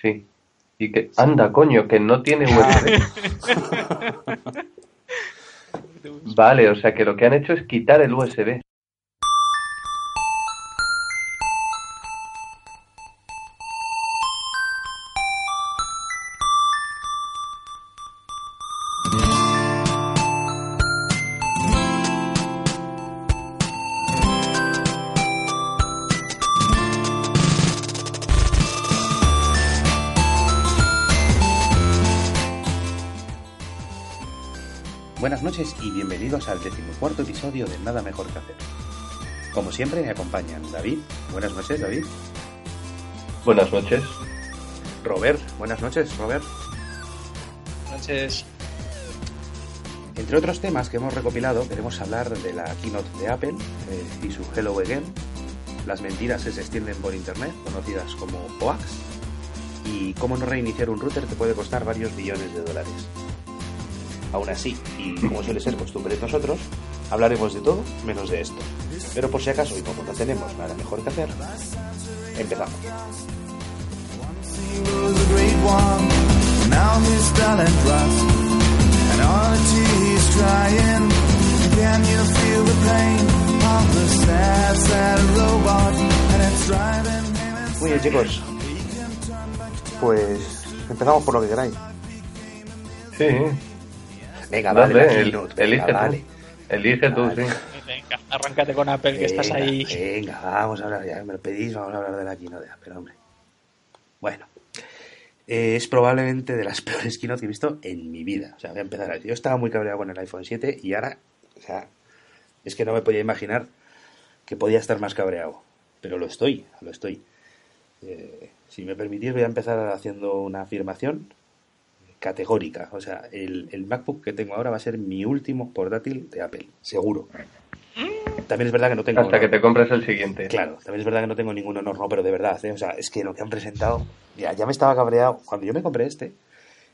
Sí. Y que, anda, coño, que no tiene USB. vale, o sea que lo que han hecho es quitar el USB. Nada Mejor que Hacer. Como siempre me acompañan David. Buenas noches, David. Buenas noches. Robert. Buenas noches, Robert. Buenas noches. Entre otros temas que hemos recopilado, queremos hablar de la keynote de Apple eh, y su Hello Again, las mentiras que se extienden por Internet, conocidas como hoax, y cómo no reiniciar un router te puede costar varios billones de dólares. Aún así, y como suele ser costumbre de nosotros, hablaremos de todo menos de esto. Pero por si acaso y como no tenemos nada mejor que hacer, empezamos. Muy bien, chicos. Pues empezamos por lo que queráis. Sí. Venga, Dale, vale, la el- elige vale. Elige tú, sí. Venga, arráncate con Apple, que estás ahí. Venga, vamos a hablar, ya me lo pedís, vamos a hablar de la keynote de Apple, hombre. Bueno, eh, es probablemente de las peores keynote que he visto en mi vida. O sea, voy a empezar así. Yo estaba muy cabreado con el iPhone 7 y ahora, o sea, es que no me podía imaginar que podía estar más cabreado. Pero lo estoy, lo estoy. Eh, si me permitís, voy a empezar haciendo una afirmación categórica. O sea, el, el MacBook que tengo ahora va a ser mi último portátil de Apple, seguro. También es verdad que no tengo... Hasta que te compres el siguiente. Claro, también es verdad que no tengo ningún honor, no, pero de verdad, ¿eh? o sea, es que lo que han presentado, ya, ya me estaba cabreado. Cuando yo me compré este,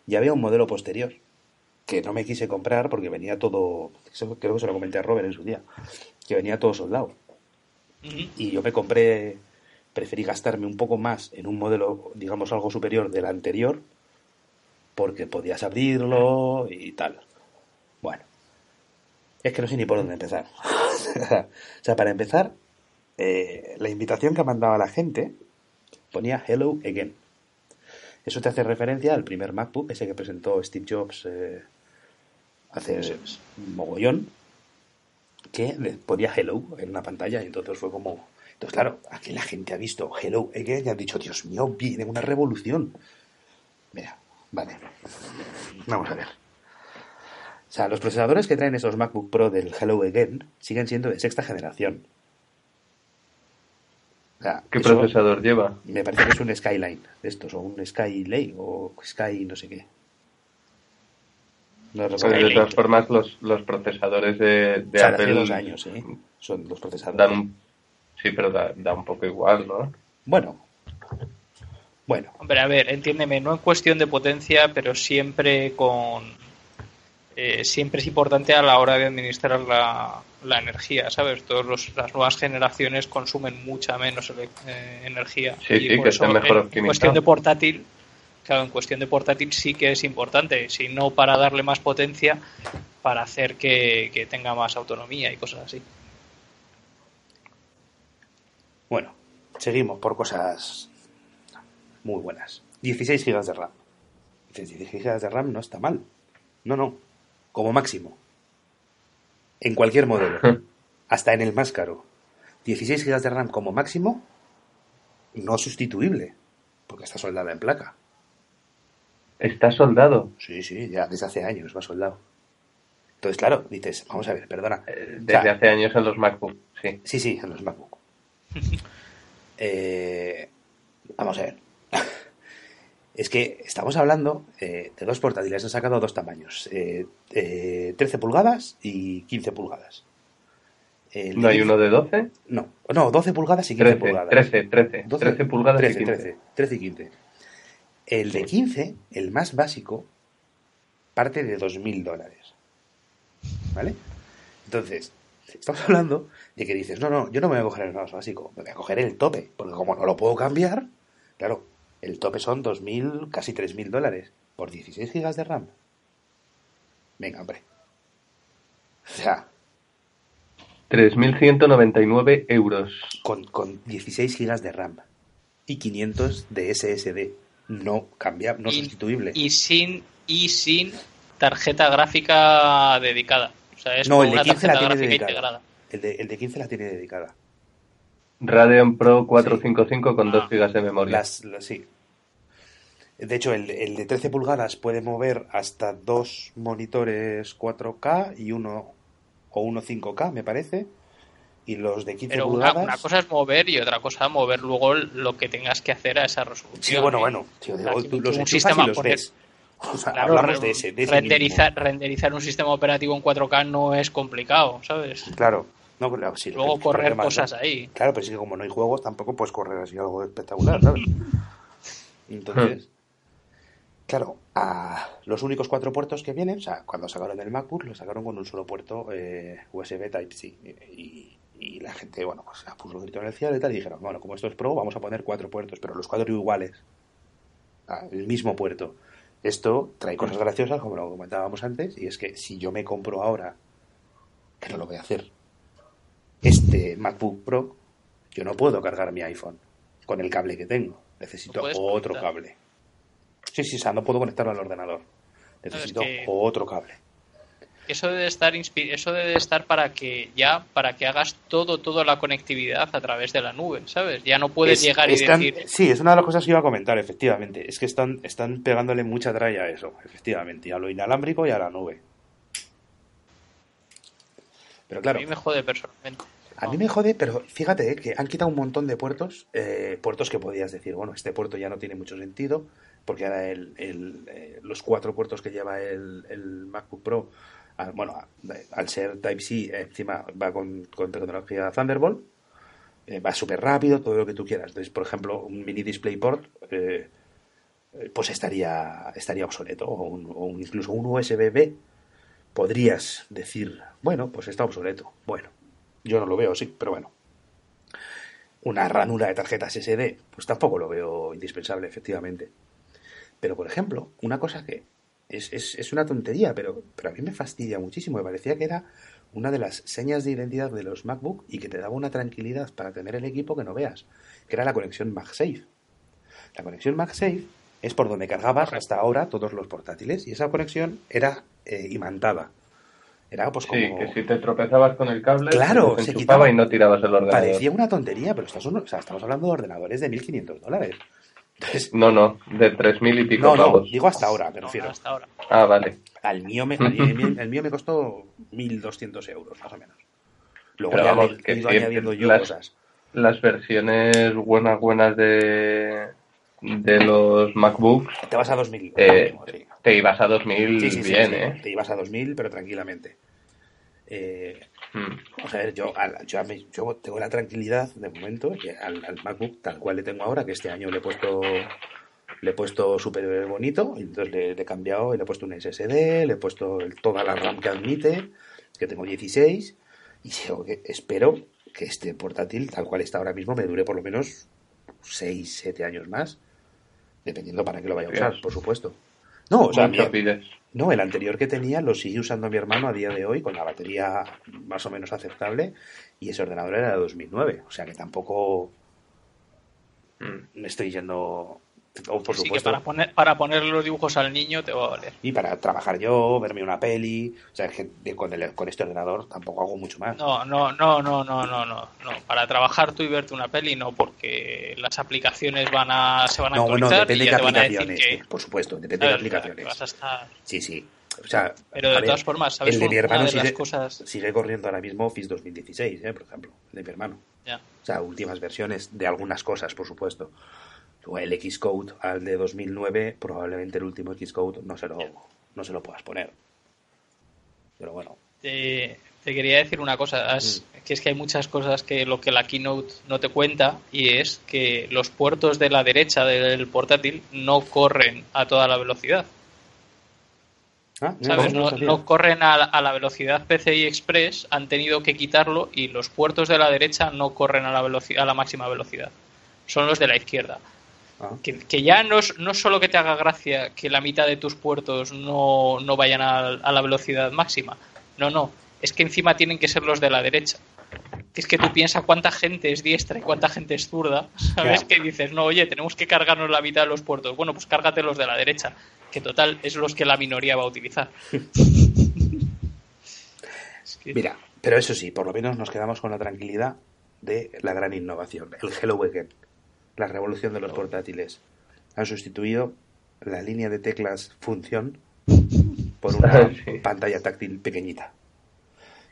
ya había un modelo posterior que no me quise comprar porque venía todo, eso creo que se lo comenté a Robert en su día, que venía todo soldado. Y yo me compré, preferí gastarme un poco más en un modelo, digamos, algo superior del anterior, porque podías abrirlo y tal. Bueno, es que no sé ni por dónde empezar. o sea, para empezar, eh, la invitación que ha mandado a la gente ponía Hello Again. Eso te hace referencia al primer MacBook, ese que presentó Steve Jobs eh, hace es. un mogollón, que le ponía Hello en una pantalla y entonces fue como... Entonces, claro, aquí la gente ha visto Hello Again y han dicho, Dios mío, viene una revolución. Mira, vale. Vamos a ver. O sea, los procesadores que traen esos MacBook Pro del Hello Again siguen siendo de sexta generación. O sea, ¿Qué procesador lleva? Me parece que es un Skyline de estos, o un Skylake, o Sky no sé qué. No. Porque de todas formas, los, los procesadores de, de O sea, de Apple hace dos años, ¿eh? Son los procesadores. dan. Sí, pero da, da un poco igual, ¿no? Bueno. Bueno. Hombre, a ver, entiéndeme, no en cuestión de potencia, pero siempre con. eh, siempre es importante a la hora de administrar la, la energía, ¿sabes? Todas los- las nuevas generaciones consumen mucha menos ele- eh, energía. Sí, sí, por que estén mejor en- en cuestión de portátil, claro, en cuestión de portátil sí que es importante, si no para darle más potencia, para hacer que, que tenga más autonomía y cosas así. Bueno. Seguimos por cosas muy buenas. 16 GB de RAM. Dices, 16 GB de RAM no está mal. No, no. Como máximo. En cualquier modelo. Hasta en el más caro. 16 GB de RAM como máximo. No sustituible. Porque está soldada en placa. Está soldado. Sí, sí, ya desde hace años va soldado. Entonces, claro, dices, vamos a ver, perdona. Eh, O Desde sea, hace años en los MacBook, sí. Sí, sí, en los MacBook. Eh, vamos a ver. Es que estamos hablando eh, de dos portátiles, han sacado dos tamaños, eh, eh, 13 pulgadas y 15 pulgadas. El ¿No hay 15 uno de 12? No, no, 12 pulgadas y 15 13, pulgadas. 13, 13. 12, 13 pulgadas 13, y 15. 13, 13 y 15. El de 15, el más básico, parte de 2.000 dólares. ¿Vale? Entonces, estamos hablando de que dices, no, no, yo no me voy a coger el más básico, me voy a coger el tope, porque como no lo puedo cambiar, claro, El tope son 2.000, casi 3.000 dólares por 16 gigas de RAM. Venga, hombre. O sea, 3.199 euros. con, con 16 gigas de RAM y 500 de SSD. No cambia, no Y- sustituible. Y sin, y sin tarjeta gráfica dedicada. O sea, es no, el de una 15 la tarjeta tiene gráfica dedicada. integrada. El de, el de 15 la tiene dedicada. Radeon Pro 455 con Ah. 2 GB de memoria. Las, las- sí. De hecho, el, el de 13 pulgadas puede mover hasta dos monitores 4K y uno o uno 5K, me parece. Y los de 15 Pero una, pulgadas. una cosa es mover y otra cosa mover luego lo que tengas que hacer a esa resolución. Sí, bueno, bueno. tío, digo, tú los un sistema y los poner- ves. O sea, Claro, hablamos de ese, de ese renderizar, renderizar un sistema operativo en 4K no es complicado, ¿sabes? Claro. No, claro, sí, Luego correr problema, cosas ¿no? ahí. Claro, pero es que como no hay juegos, tampoco puedes correr así algo espectacular, ¿sabes? Entonces, claro, a los únicos cuatro puertos que vienen, o sea, cuando sacaron el MacBook, lo sacaron con un solo puerto eh, USB Type-C. Y, y la gente, bueno, pues la puso el grito en el cielo y tal, y dijeron, bueno, como esto es Pro, vamos a poner cuatro puertos, pero los cuatro iguales. Ah, el mismo puerto. Esto trae cosas graciosas, como lo comentábamos antes, y es que si yo me compro ahora, que no lo voy a hacer, este MacBook Pro, yo no puedo cargar mi iPhone con el cable que tengo. Necesito otro conectar. cable. Sí, sí, o sea, no puedo conectarlo al ordenador. Necesito que- otro cable. Eso debe estar eso debe estar para que ya para que hagas todo toda la conectividad a través de la nube, ¿sabes? Ya no puedes Es- llegar y están- decir Sí, es una de las cosas que iba a comentar, efectivamente. Es que están, están pegándole mucha tralla a eso, efectivamente. Y a lo inalámbrico y a la nube. Pero claro, a mí me jode personalmente. A mí me jode, pero fíjate eh, que han quitado un montón de puertos, eh, puertos que podías decir, bueno, este puerto ya no tiene mucho sentido, porque ahora el, eh, los cuatro puertos que lleva el, el MacBook Pro, bueno, al ser Type-C, encima va con, tecnología Thunderbolt, eh, va súper rápido, todo lo que tú quieras. Entonces, por ejemplo, un mini DisplayPort, eh, pues estaría, estaría obsoleto, o, o un- incluso un USB-B, podrías decir, bueno, pues está obsoleto. Bueno, yo no lo veo, sí, pero bueno. Una ranura de tarjetas SD, pues tampoco lo veo indispensable, efectivamente. Pero, por ejemplo, una cosa que es, es, es una tontería, pero, pero a mí me fastidia muchísimo. Me parecía que era una de las señas de identidad de los MacBook y que te daba una tranquilidad para tener el equipo que no veas, que era la conexión MagSafe. La conexión MagSafe es por donde cargabas hasta ahora todos los portátiles y esa conexión era eh, imantada. Era pues como... Sí, que si te tropezabas con el cable, Claro, se se quitaba- y no tirabas el ordenador. Parecía una tontería, pero estás, o sea, estamos hablando de ordenadores de 1.500 dólares. No, no, de 3.000 y pico no, no, pavos. digo hasta ahora, me No, refiero. hasta ahora. Ah, vale. Al mío me, al- el, mío, me costó 1.200 euros, más o menos. Luego Pero ya vamos, he ido añadiendo yo las- cosas. Las versiones buenas, buenas de, de los MacBooks, Te vas a 2.000. eh, sí. te ibas a 2.000 Sí, sí, sí, bien, sí, ¿eh? Te ibas a 2.000, pero tranquilamente. Eh, Mm. Vamos a ver, yo, al- yo, a mí- yo tengo la tranquilidad de momento que al, al MacBook tal cual le tengo ahora, que este año le he puesto le he puesto súper bonito, y entonces le, le he cambiado y le he puesto un SSD, le he puesto el- toda la RAM que admite, que tengo 16, y que espero que este portátil, tal cual está ahora mismo, me dure por lo menos 6, 7 años más, dependiendo para qué lo vaya a usar, por supuesto. No, o sea, pides. no, el anterior que tenía lo sigue usando mi hermano a día de hoy con la batería más o menos aceptable y ese ordenador era de 2009, o sea que tampoco Mm. me estoy yendo, o por Así que para poner para ponerle los dibujos al niño te va a valer. y para trabajar yo, verme una peli, o sea, es que de- con, el- con este ordenador tampoco hago mucho más. No, no, no, no, no, no, no, no. Para trabajar tú y verte una peli no, porque las aplicaciones van a se van a No, bueno, actualizar depende y de ya qué te van a decir aplicaciones, que por supuesto, depende de sea, que aplicaciones. vas a estar- Sí, sí. O sea, Pero de ver, todas formas, ¿sabes? el de mi hermano de sigue, cosas sigue corriendo ahora mismo Office 2016, ¿eh? por ejemplo, el de mi hermano. ya. O sea, últimas versiones de algunas cosas, por supuesto. Luego el Xcode al de 2009, probablemente el último Xcode no se lo, no se lo puedas poner. Pero bueno, Te, te quería decir una cosa, has- Mm. que es que hay muchas cosas que lo que la keynote no te cuenta y es que los puertos de la derecha del portátil no corren a toda la velocidad, Ah, ¿sabes? no, no corren a, la- a la velocidad PCI Express, han tenido que quitarlo y los puertos de la derecha no corren a la velocidad, a la máxima velocidad. Son los de la izquierda. Ah. Que, que ya no es no solo que te haga gracia que la mitad de tus puertos no, no vayan a, a la velocidad máxima. No, no. Es que encima tienen que ser los de la derecha. Que es que tú piensas cuánta gente es diestra y cuánta gente es zurda. ¿Sabes? Que dices, no, oye, tenemos que cargarnos la mitad de los puertos. Bueno, pues cárgate los de la derecha. Que total es los que la minoría va a utilizar. Es que- Mira, pero eso sí, por lo menos nos quedamos con la tranquilidad de la gran innovación, el Hello Again, la revolución de los portátiles. Han sustituido la línea de teclas función por una Sí. pantalla táctil pequeñita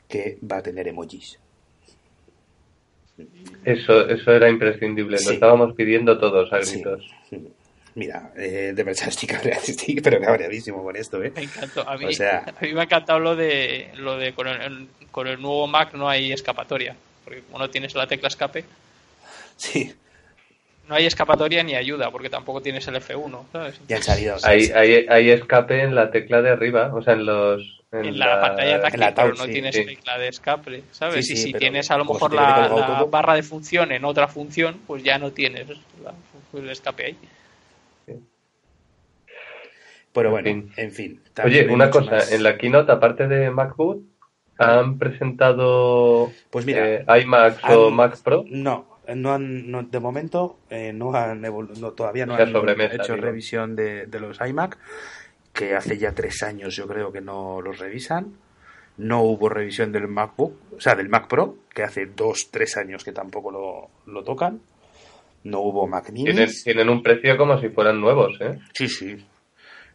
que va a tener emojis. Eso, eso era imprescindible. Sí. Lo estábamos pidiendo todos a Sí. gritos. Mira, eh, de verdad estoy cabreado, estoy pero cabreadísimo con esto, ¿eh? Me encantó. A mí, O sea- a mí me ha encantado lo de, lo de con, el, con el nuevo Mac no hay escapatoria. Porque como no tienes la tecla escape, Sí, no hay escapatoria ni ayuda, porque tampoco tienes el F1. ¿sabes? ya han salido. Hay, hay, hay escape en la tecla de arriba, o sea, en los... En la, pantalla táctil, en la pero touch, no sí, tienes sí. tecla de escape, ¿sabes? Sí, y si pero tienes a lo mejor la, la barra de función en otra función, pues ya no tienes la- el escape ahí. Pero bueno, En en fin. Oye, una cosa, más. en la keynote, aparte de MacBook, ¿han presentado Pues mira, eh, iMacs o Mac Pro? No, no han, no- de momento eh, no han no, todavía no han hecho digo. revisión de, de los iMac, que hace ya tres años yo creo que no los revisan. No hubo revisión del MacBook, o sea, del Mac Pro, que hace dos, tres años que tampoco lo, lo tocan. No hubo Mac Tienen, Minis. tienen un precio como si fueran nuevos, ¿eh? Sí, sí.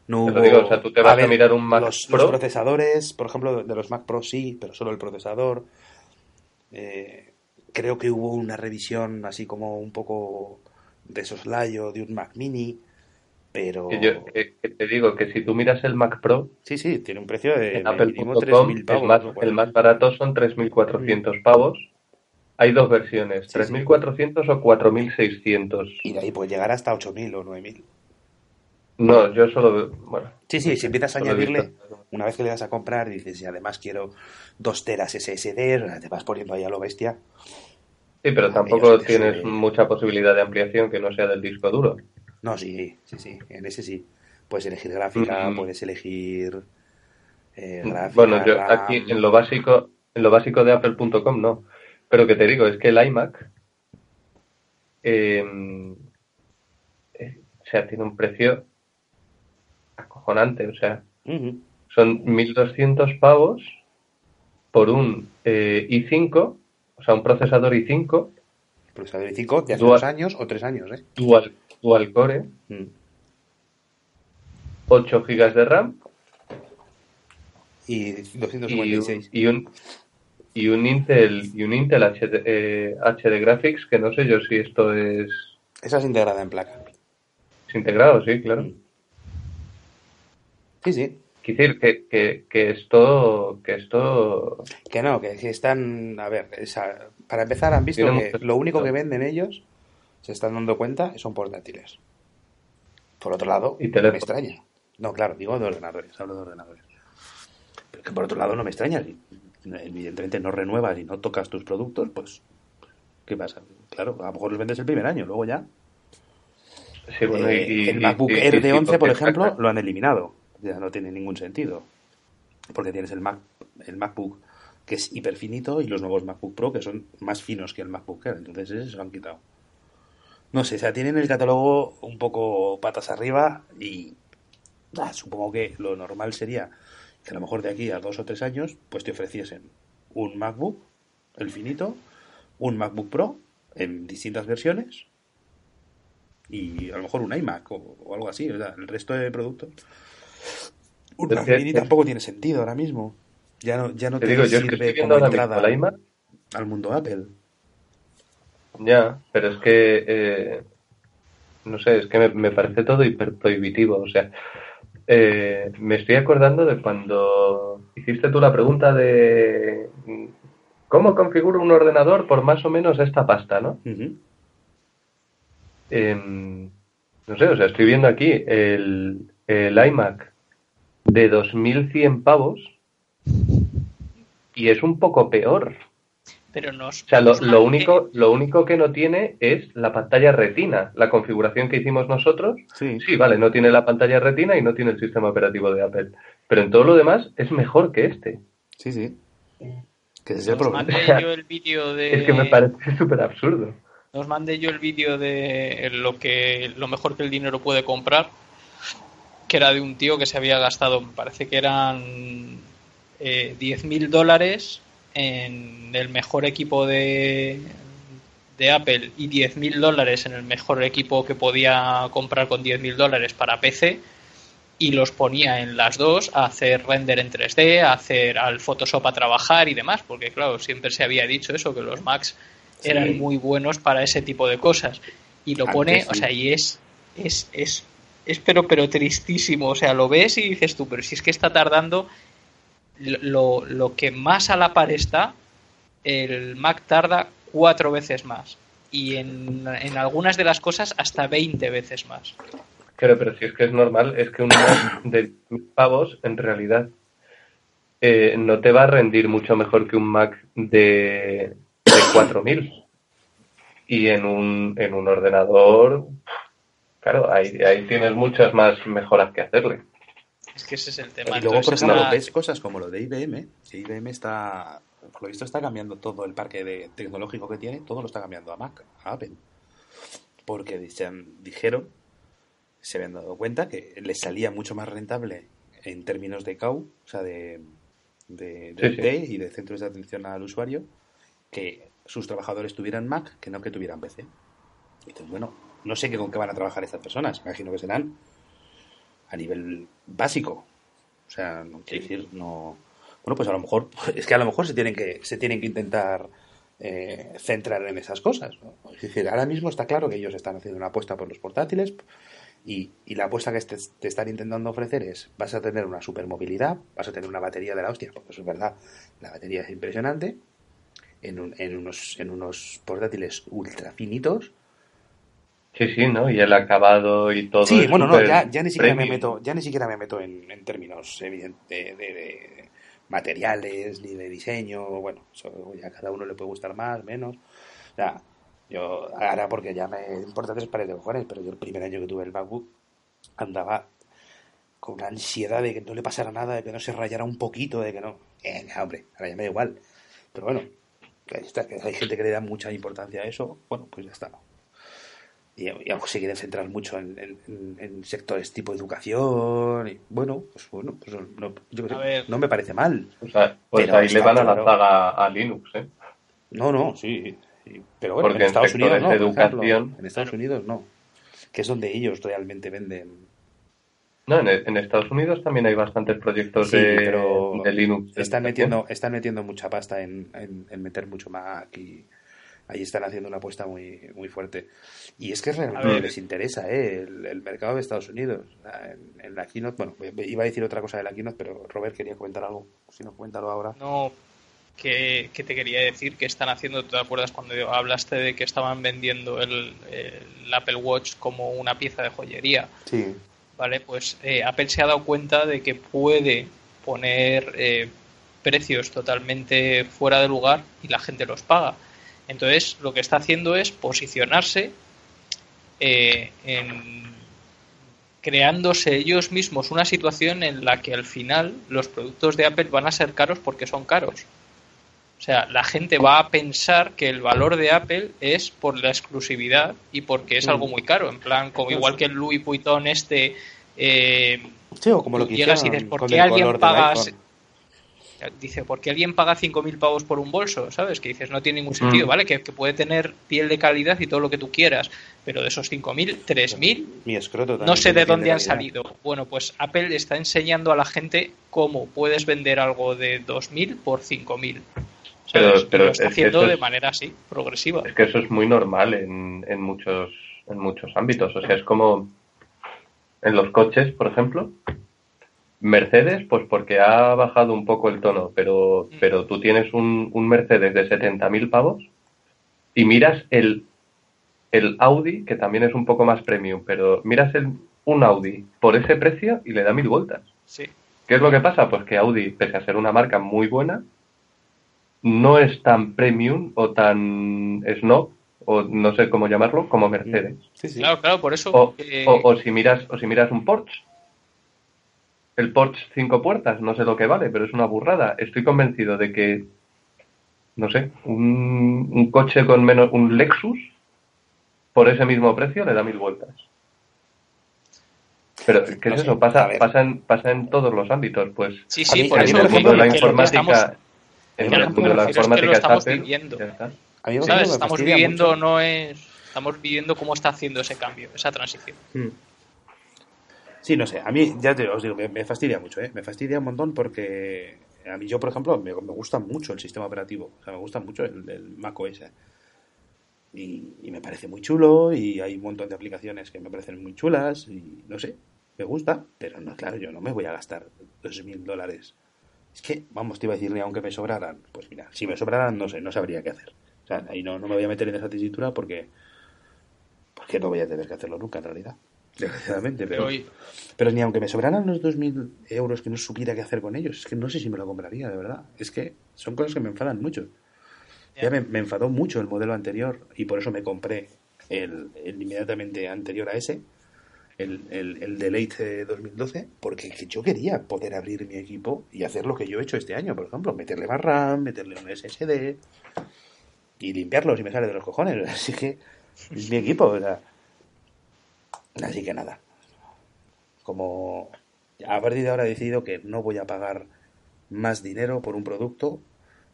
No hubo... lo digo, o sea, tú te vas a ver, mirar un Mac los, Pro. los procesadores, por ejemplo, de los Mac Pro sí, pero solo el procesador. Eh, creo que hubo una revisión así como un poco de soslayo de un Mac Mini, pero... Yo, que- que te digo que si tú miras el Mac Pro, Sí, sí, tiene un precio de en mínimo Apple.com, 3.000 pavos. el más, el más barato son 3.400 pavos. Hay dos versiones, Sí, sí. 3.400 o 4.600. Y de ahí puede llegar hasta 8.000 o 9.000. No, yo solo veo, bueno, Sí, sí, si empiezas a añadirle, una vez que le das a comprar, dices, y además quiero 2 teras SSD, te vas poniendo ahí a lo bestia. Sí, pero A tampoco tienes sube. mucha posibilidad de ampliación que no sea del disco duro. No, sí, sí, sí, en ese sí. Puedes elegir gráfica, Mm. puedes elegir eh, gráfica, Bueno, yo RAM. aquí en lo básico, en lo básico de Apple.com no. Pero que te digo, es que el iMac, eh, eh, o sea, tiene un precio acojonante. O sea, son 1.200 pavos por un eh, i5, o sea, un procesador i5 Procesador i5 de hace Dual. dos años o tres años, ¿eh? dual, dual core, Mm. 8 GB de RAM Y y, 256. y un y un Intel y un Intel HD, eh, HD Graphics que no sé yo si esto es, Esa es integrada en placa. es integrado, sí, claro. Mm. Sí, sí. Decir que, que, que esto que esto Que no, que, que están. A ver, esa- para empezar, han visto que lo único que venden ellos, se están dando cuenta, son portátiles. Por otro lado, Y no me extraña. No, claro, digo de ordenadores, hablo de ordenadores. Pero que por otro lado no me extraña. Si evidentemente no renuevas y no tocas tus productos, pues. ¿Qué pasa? Claro, a lo mejor los vendes el primer año, luego ya. sí, bueno, Eh, y, y- el MacBook Air de tipo 11, por ejemplo, lo han eliminado. Ya no tiene ningún sentido. Porque tienes el Mac, el MacBook que es hiper finito y los nuevos MacBook Pro que son más finos que el MacBook Air. Entonces ese se lo han quitado. No sé, o sea, tienen el catálogo un poco patas arriba y ah, supongo que lo normal sería que a lo mejor de aquí a dos o tres años pues te ofreciesen un MacBook, el finito, un MacBook Pro en distintas versiones y a lo mejor un iMac o, algo así. El resto de productos. Un Mac Mini tampoco tiene sentido ahora mismo. Ya no, ya no Te te, digo, yo es que estoy viendo como entrada iMac al mundo Apple. Ya, pero es que, eh, no sé, es que me, me parece todo hiper prohibitivo. O sea, eh, me estoy acordando de cuando hiciste tú la pregunta de cómo configuro un ordenador por más o menos esta pasta, ¿no? Em, no sé, o sea, estoy viendo aquí el, el iMac de 2100 pavos y es un poco peor. Pero nos. O sea, lo, es lo que- único, lo único que no tiene es la pantalla retina. La configuración que hicimos nosotros, Sí. sí, vale, no tiene la pantalla retina y no tiene el sistema operativo de Apple. Pero en todo lo demás es mejor que este. Sí, sí. Que ese es el problema. yo el vídeo de. Es que me parece súper absurdo. Os mandé yo el vídeo de lo que lo mejor que el dinero puede comprar, que era de un tío que se había gastado, me parece que eran eh, 10.000 dólares en el mejor equipo de, de Apple y 10.000 dólares en el mejor equipo que podía comprar con 10.000 dólares para PC y los ponía en las dos a hacer render en 3D, a hacer al Photoshop a trabajar y demás, porque claro, siempre se había dicho eso, que los Macs Sí. eran muy buenos para ese tipo de cosas. Y lo Antes pone, sí. o sea, y es, es, es, es pero, pero tristísimo, o sea, lo ves y dices tú, pero si es que está tardando lo, lo que más a la par está, el Mac tarda cuatro veces más. Y en, en algunas de las cosas hasta 20 veces más. Claro, pero si es que es normal, es que un Mac de pavos, en realidad, eh, no te va a rendir mucho mejor que un Mac de, de 4000. Y en un, en un ordenador, claro, ahí, ahí tienes muchas más mejoras que hacerle. Es que ese es el tema. Y luego, por Entonces, ejemplo, está- ves cosas como lo de IBM, que IBM está, por lo visto, está cambiando todo el parque de, tecnológico que tiene, todo lo está cambiando a Mac, a Apple. Porque dicen- dijeron, se habían dado cuenta que les salía mucho más rentable en términos de CAU, o sea, de, de, de Sí, sí. IT y de centros de atención al usuario, que sus trabajadores tuvieran Mac que no que tuvieran PC. Y dices, bueno, no sé qué con qué van a trabajar estas personas, imagino que serán a nivel básico. O sea, no quiero decir, no. Bueno, pues a lo mejor, es que a lo mejor se tienen que, se tienen que intentar eh, centrar en esas cosas. ¿no? Es decir, ahora mismo está claro que ellos están haciendo una apuesta por los portátiles y, y la apuesta que te, te están intentando ofrecer es, vas a tener una super movilidad, vas a tener una batería de la hostia, porque eso es verdad, la batería es impresionante, en, un- en, unos, en unos portátiles ultra finitos, Sí, sí, ¿no? Y el acabado y todo. Sí, bueno, no, ya, ya ni siquiera me meto, ya ni siquiera me meto en, en términos evidente, de, de- de materiales ni de diseño, bueno, eso ya a cada uno le puede gustar más, menos. O sea, yo ahora porque ya me importa tres pares de cojones, pero yo el primer año que tuve el MacBook andaba con una ansiedad de que no le pasara nada, de que no se rayara un poquito, de que no. Eh, hombre, ahora ya me da igual. Pero bueno, hay gente que le da mucha importancia a eso, bueno, pues ya está y, y algo se quieren centrar mucho en, en- en- en sectores tipo educación y bueno pues bueno pues no, yo sé, no me parece mal O sea, pues Pero ahí le van a la zaga a Linux, ¿eh? no no sí, sí. pero bueno Porque en Estados Unidos no ejemplo. en Estados Unidos no que es donde ellos realmente venden No, en, en Estados Unidos también hay bastantes proyectos Sí, de, pero de Linux. están metiendo están metiendo mucha pasta en, en- en meter mucho Mac y ahí están haciendo una apuesta muy muy fuerte y es que realmente ver. les interesa ¿eh? el, el mercado de Estados Unidos en, en la keynote bueno iba a decir otra cosa de la keynote pero Robert quería comentar algo si no cuéntalo ahora No, que, que te quería decir que están haciendo, ¿te acuerdas cuando hablaste de que estaban vendiendo el, el Apple Watch como una pieza de joyería? sí ¿Vale? Pues eh, Apple se ha dado cuenta de que puede poner eh, precios totalmente fuera de lugar y la gente los paga. Entonces, lo que está haciendo es posicionarse eh, en creándose ellos mismos una situación en la que al final los productos de Apple van a ser caros porque son caros. O sea, la gente va a pensar que el valor de Apple es por la exclusividad y porque es Mm. algo muy caro. En plan, como igual que el Louis Vuitton este, eh, sí o como lo que llegas y dices, ¿por qué alguien paga. Dice, ¿por qué alguien paga 5.000 pavos por un bolso? ¿Sabes? Que dices, no tiene ningún sentido, Mm. ¿vale? Que, que puede tener piel de calidad y todo lo que tú quieras, pero de esos 5.000, 3.000 mi escroto no sé de dónde han salido. Bueno, pues Apple está enseñando a la gente cómo puedes vender algo de 2.000 por 5.000. Pero- pero lo está es haciendo de manera así, progresiva. Es que eso es muy normal en, en muchos en muchos ámbitos. O sea, es como en los coches, por ejemplo. Mercedes, pues porque ha bajado un poco el tono, pero, Mm. pero tú tienes un, un Mercedes de 70.000 pavos y miras el, el Audi, que también es un poco más premium, pero miras el, un Audi por ese precio y le da mil vueltas. Sí. ¿Qué es lo que pasa? Pues que Audi, pese a ser una marca muy buena, no es tan premium o tan snob, o no sé cómo llamarlo, como Mercedes. Sí, sí. Claro, claro, por eso. O, eh, o- o si miras o si miras un Porsche. El Porsche cinco puertas, no sé lo que vale, pero es una burrada. Estoy convencido de que, no sé, un, un coche con menos, un Lexus, por ese mismo precio le da mil vueltas. Pero, ¿qué No es sé, eso? Pasa, pasa, en, pasa en todos los ámbitos, pues. sí, sí, mí- por eso en el mundo de la que lo que informática, estamos- en el mundo de la informática es estamos Apple, viviendo. A mí, ¿Sabes? Estamos viviendo, mucho. no es. Estamos viviendo cómo está haciendo ese cambio, esa transición. Mm. Sí, no sé, a mí, ya te, os digo, me, fastidia mucho, ¿eh? Me fastidia un montón porque a mí yo, por ejemplo, me, me gusta mucho el sistema operativo, o sea, me gusta mucho el, el Mac OS. Y, y me parece muy chulo y hay un montón de aplicaciones que me parecen muy chulas y no sé, me gusta, pero no, claro, yo no me voy a gastar dos mil dólares. Es que, vamos, te iba a decir, ni aunque me sobraran, pues mira, si me sobraran, no sé, no sabría qué hacer. O sea, ahí no, no me voy a meter en esa tesitura porque, porque no voy a tener que hacerlo nunca en realidad. Desgraciadamente, pero, Pero, ni aunque me sobraran los 2.000 euros que no supiera qué hacer con ellos, es que no sé si me lo compraría, de verdad. Es que son cosas que me enfadan mucho. Ya, Ya. me, me enfadó mucho el modelo anterior y por eso me compré el, el inmediatamente anterior a ese, el, el, el Delete 2012, porque que yo quería poder abrir mi equipo y hacer lo que yo he hecho este año, por ejemplo, meterle más RAM, meterle un SSD y limpiarlo si me sale de los cojones. Así que es mi equipo, o sea. Así que nada. Como a partir de ahora he decidido que no voy a pagar más dinero por un producto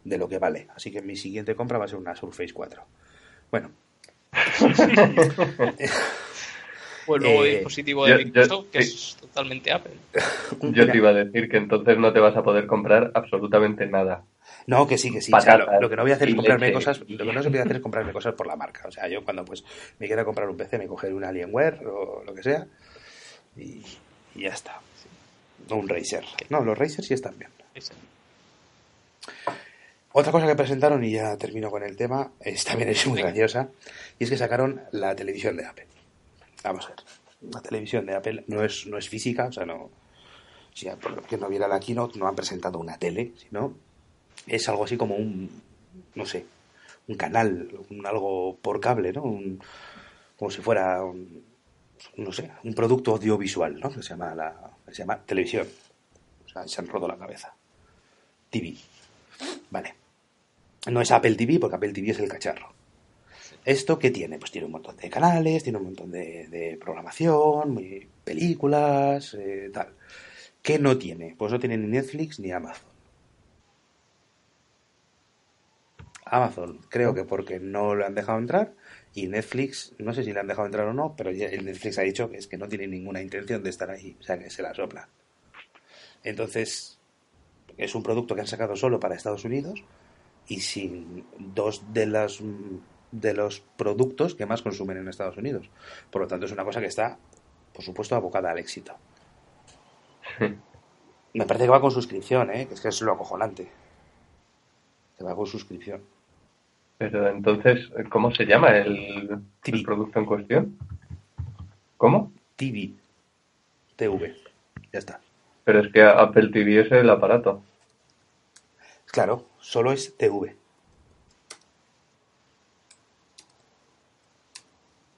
de lo que vale. Así que mi siguiente compra va a ser una Surface 4. Bueno, o el nuevo Eh, dispositivo de yo- Microsoft, que sí. es totalmente Apple. Yo te iba a decir que entonces no te vas a poder comprar absolutamente nada. No, que sí, que sí. O sea, lo, que no voy a hacer es comprarme leche. cosas. Lo que no se puede hacer es comprarme cosas por la marca. O sea, yo cuando pues me quiera comprar un PC me cogeré un Alienware o lo que sea y, y ya está. O un Razer. No, los Razer sí están bien. Otra cosa que presentaron, y ya termino con el tema, es, también es muy graciosa, y es que sacaron la televisión de Apple. Vamos a ver. La televisión de Apple no es, no es física, o sea, no. Si por lo que no viera la keynote, no han presentado una tele, sino es algo así como un, no sé, un canal, un algo por cable, ¿no? Un- como si fuera, un- no sé, un producto audiovisual, ¿no? Que se llama, la, se llama televisión. O sea, se han roto la cabeza. TV. Vale. No es Apple TV, porque Apple TV es el cacharro. ¿Esto qué tiene? Pues tiene un montón de canales, tiene un montón de, de programación, películas, eh, tal. ¿Qué no tiene? Pues no tiene ni Netflix ni Amazon. Amazon, creo que porque no lo han dejado entrar, y Netflix, no sé si le han dejado entrar o no, pero el Netflix ha dicho que es que no tiene ninguna intención de estar ahí, o sea que se la sopla. Entonces, es un producto que han sacado solo para Estados Unidos y sin dos de las de los productos que más consumen en Estados Unidos. Por lo tanto, es una cosa que está, por supuesto, abocada al éxito. Me parece que va con suscripción, ¿eh? que es que es lo acojonante. Que va con suscripción. Pero entonces, ¿cómo se llama el, producto en cuestión? ¿Cómo? TV. TV. Ya está. Pero es que Apple TV es el aparato. Claro, solo es TV.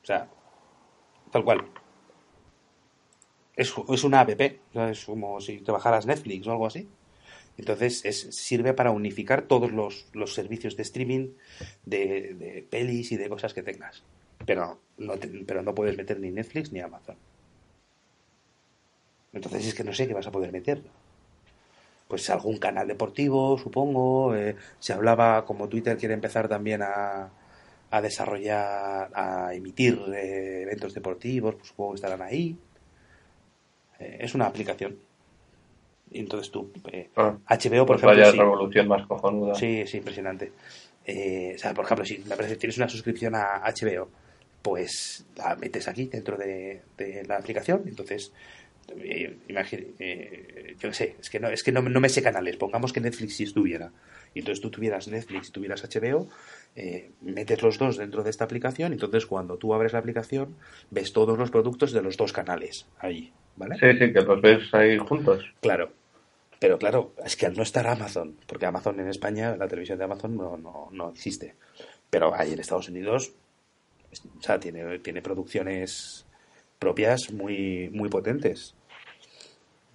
O sea, tal cual. Es, es una app, ¿no? es como si te bajaras Netflix o algo así. Entonces es, sirve para unificar todos los, los servicios de streaming de, de pelis y de cosas que tengas. Pero no, te- pero no puedes meter ni Netflix ni Amazon. Entonces es que no sé qué vas a poder meter. Pues algún canal deportivo, supongo. eh, se hablaba, como Twitter quiere empezar también a, a desarrollar, a emitir eh, eventos deportivos, pues supongo que estarán ahí. Eh, es una aplicación. Y entonces tú, eh, Ah, HBO, por pues ejemplo, vaya sí. revolución más cojonuda. Sí, es impresionante. Eh, o sea, por ejemplo, si me parece, tienes una suscripción a HBO, pues la metes aquí dentro de, de la aplicación. Entonces, eh, imagi- eh, yo sé, es que, no, es que no, no me sé canales. Pongamos que Netflix sí estuviera. Y entonces tú tuvieras Netflix y tuvieras HBO, eh, metes los dos dentro de esta aplicación. Y entonces, cuando tú abres la aplicación, ves todos los productos de los dos canales ahí. ¿Vale? Sí, sí, que los ves ahí juntos. Claro. Pero claro, es que al no estar Amazon, porque Amazon en España, la televisión de Amazon no, no, no existe. Pero ahí en Estados Unidos, o sea, tiene, tiene producciones propias muy, muy potentes.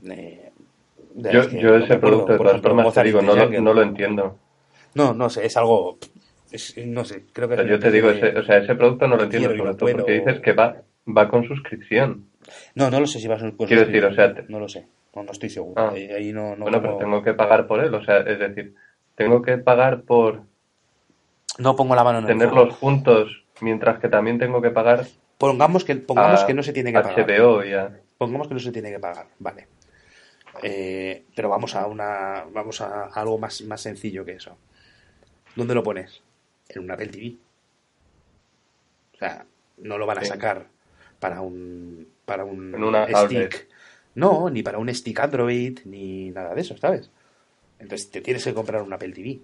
Eh, de Yo, yo ese producto, de por todas ejemplo, formas, te digo, no lo, no lo entiendo. No, no sé, es algo. es- no sé, creo que. O sea, yo te digo, de- ese, o sea, ese producto no lo entiendo, sobre todo porque dices que va, va con suscripción. No, no lo sé si va a ser. Quiero decir, o sea, te- No lo sé, no, no estoy seguro. Ah. Ahí, ahí no, no, bueno, pero pongo, tengo que pagar por él, o sea, es decir, tengo que pagar por no pongo la mano en el tenerlos juntos, mientras que también tengo que pagar Pongamos que, pongamos a que no se tiene que pagar. HBO y a... Pongamos que no se tiene que pagar, vale. Eh, pero vamos a una vamos a algo más, más sencillo que eso. ¿Dónde lo pones? En un Apple TV. O sea, no lo van a Sí. sacar para un para un En una stick. No, ni para un stick Android ni nada de eso, ¿sabes? Entonces te tienes que comprar un Apple TV.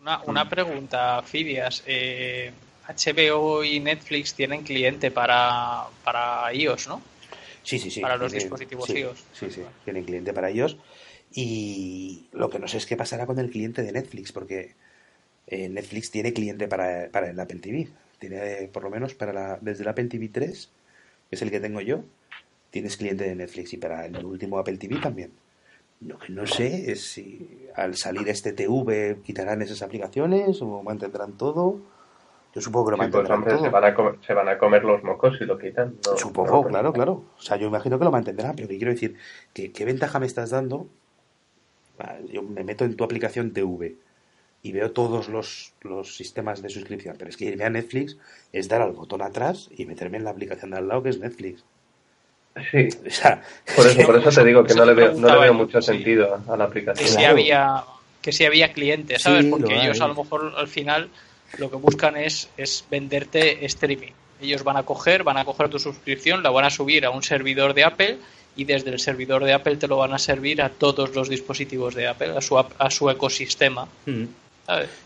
Una, una pregunta, Fidias. Eh, HBO y Netflix tienen cliente para, para iOS, ¿no? Sí, sí, sí. Para los tienen- dispositivos sí, iOS. Sí, sí, tienen cliente para ellos. Y lo que no sé es qué pasará con el cliente de Netflix, porque eh, Netflix tiene cliente para, para el Apple TV. Tiene, por lo menos, para la, desde el Apple TV 3, que es el que tengo yo, tienes cliente de Netflix y para el último Apple TV también. Lo que no sé es si al salir este TV quitarán esas aplicaciones o mantendrán todo. Yo supongo que lo Sí, pues, mantendrán hombre, todo. se van, a comer, se van a comer los mocos si lo quitan. no- Supongo, no, claro, claro. O sea, yo imagino que lo mantendrán, pero que quiero decir, que, ¿qué ventaja me estás dando? Ah, Yo me meto en tu aplicación TV y veo todos los, los sistemas de suscripción, pero es que irme a Netflix es dar al botón atrás y meterme en la aplicación de al lado que es Netflix. Sí, O sea, por es eso, que- por eso te digo que no le veo, no le veo mucho sí. sentido a la que aplicación. si Claro. había que si había clientes, ¿sabes? Sí, Porque lo ellos hay. a lo mejor al final lo que buscan es, es venderte streaming. Ellos van a coger, van a coger tu suscripción, la van a subir a un servidor de Apple y desde el servidor de Apple te lo van a servir a todos los dispositivos de Apple, a su, a su ecosistema. Mm.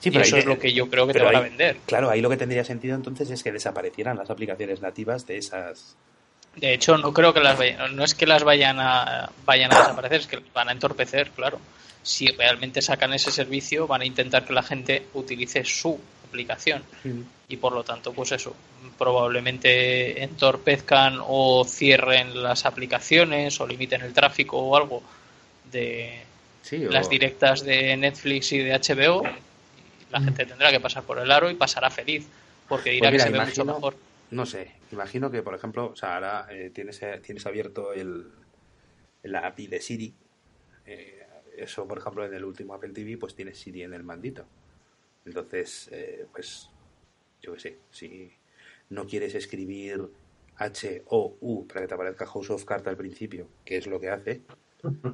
eso ahí es lo que yo creo que te van a vender. Claro, ahí lo que tendría sentido entonces es que desaparecieran las aplicaciones nativas de esas. De hecho, no creo que las vayan, no es que las vayan a vayan a desaparecer, es que las van a entorpecer, claro. Si realmente sacan ese servicio, van a intentar que la gente utilice su aplicación y por lo tanto, pues eso, probablemente entorpezcan o cierren las aplicaciones o limiten el tráfico o algo de Sí, o- las directas de Netflix y de HBO. Y la gente tendrá que pasar por el aro y pasará feliz porque dirá Pues mira, que se ve mucho mejor. No sé, imagino que, por ejemplo, o sea, ahora eh, tienes, eh, tienes abierto el, la API de Siri. Eh, eso, por ejemplo, en el último Apple TV, pues tienes Siri en el mandito. Entonces, eh, pues, yo qué sé, si no quieres escribir H-O-U para que te aparezca House of Cards al principio, que es lo que hace,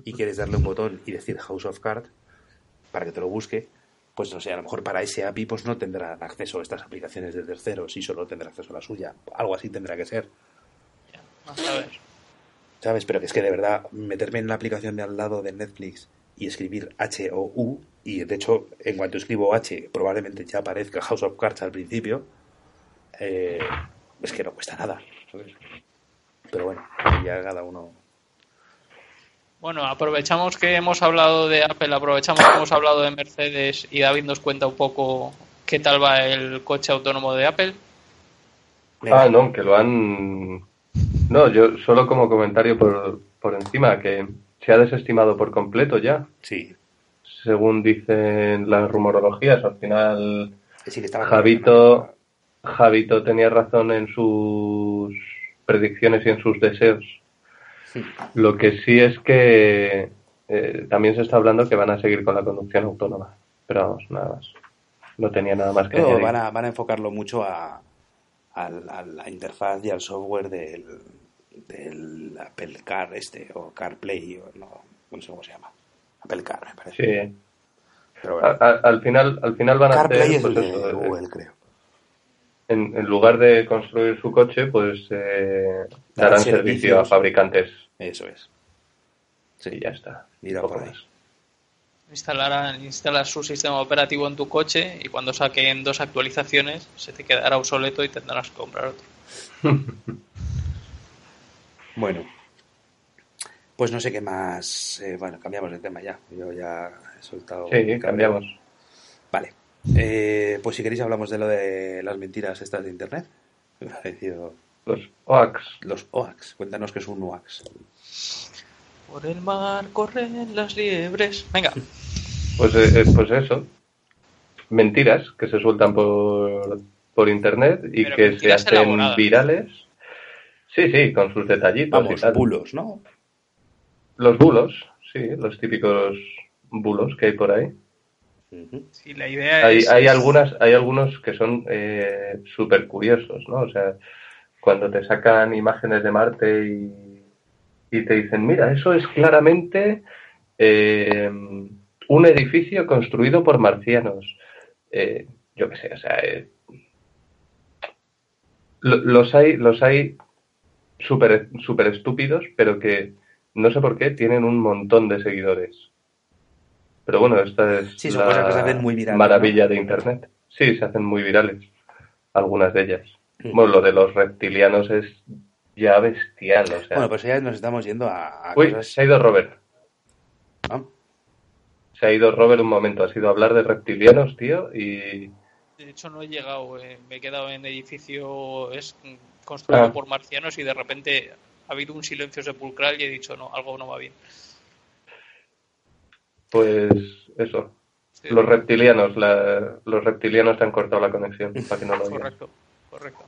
y quieres darle un botón y decir House of Cards para que te lo busque, pues no sé, a lo mejor para ese API pues no tendrá acceso a estas aplicaciones de terceros y solo tendrá acceso a la suya. Algo así tendrá que ser, Ya, a ver. ¿sabes? Pero que es que de verdad meterme en la aplicación de al lado de Netflix y escribir H o U, y de hecho en cuanto escribo H probablemente ya aparezca House of Cards al principio, eh, es que no cuesta nada. ¿sabes? Pero bueno, ya cada uno... Bueno, aprovechamos que hemos hablado de Apple, aprovechamos que hemos hablado de Mercedes y David nos cuenta un poco qué tal va el coche autónomo de Apple. Venga, Ah, no, que lo han... No, yo solo como comentario por, por encima, que se ha desestimado por completo ya, Sí, según dicen las rumorologías. Al final, sí que. Javito, Javito tenía razón en sus predicciones y en sus deseos. Lo que sí es que eh, también se está hablando que van a seguir con la conducción autónoma. Pero vamos, nada más. No tenía nada más que Pero añadir. van a, van a enfocarlo mucho a, a la interfaz y al software del, del Apple Car este, o CarPlay, o no, no sé cómo se llama. Apple Car, me parece. Sí. Pero bueno, a- al final, al final van a CarPlay hacer, es el pues de eh, Google, creo. en, en lugar de construir su coche, pues eh, Darán darán servicio a fabricantes. Eso es. Sí, ya está. Mira por ahí. más. Instalarán, instalas su sistema operativo en tu coche y cuando saquen dos actualizaciones se te quedará obsoleto y tendrás que comprar otro. Bueno, Pues no sé qué más. eh, bueno, cambiamos de tema ya. Yo ya he soltado. Sí, cambiamos. Vale. Eh, pues si queréis hablamos de lo de las mentiras estas de internet. Me ha parecido Los OAX. los OAX. Cuéntanos qué es un OAX. Por el mar corren las liebres. Venga, Pues, eh, eh, pues eso. Mentiras que se sueltan por, por internet y Pero que se hacen elaboradas. virales. Sí, sí, con sus detallitos y Vamos, tal. bulos, ¿no? Los bulos, sí, los típicos bulos que hay por ahí. Si la idea Hay, es. hay algunas, hay algunos que son eh, súper curiosos, ¿no? O sea, cuando te sacan imágenes de Marte y, y te dicen, mira, eso es claramente eh, un edificio construido por marcianos. Eh, yo qué sé, o sea, eh, lo- los hay, los hay súper súper estúpidos, pero que no sé por qué tienen un montón de seguidores. Pero bueno, esta es Sí, son la cosas que se hacen muy virales, maravilla ¿no? de Internet. Sí, se hacen muy virales, algunas de ellas. Mm. Bueno, lo de los reptilianos es ya bestial, o sea. Bueno, pues ya nos estamos yendo a, a Uy, cosas. se ha ido Robert. ¿no? Se ha ido Robert un momento, ha sido a hablar de reptilianos, tío, y... De hecho, no he llegado. eh, me he quedado en edificio es construido Ah. por marcianos y de repente ha habido un silencio sepulcral y he dicho, no, algo no va bien. Pues eso, Sí, los reptilianos, la- los reptilianos te han cortado la conexión para que no lo digas. correcto, correcto.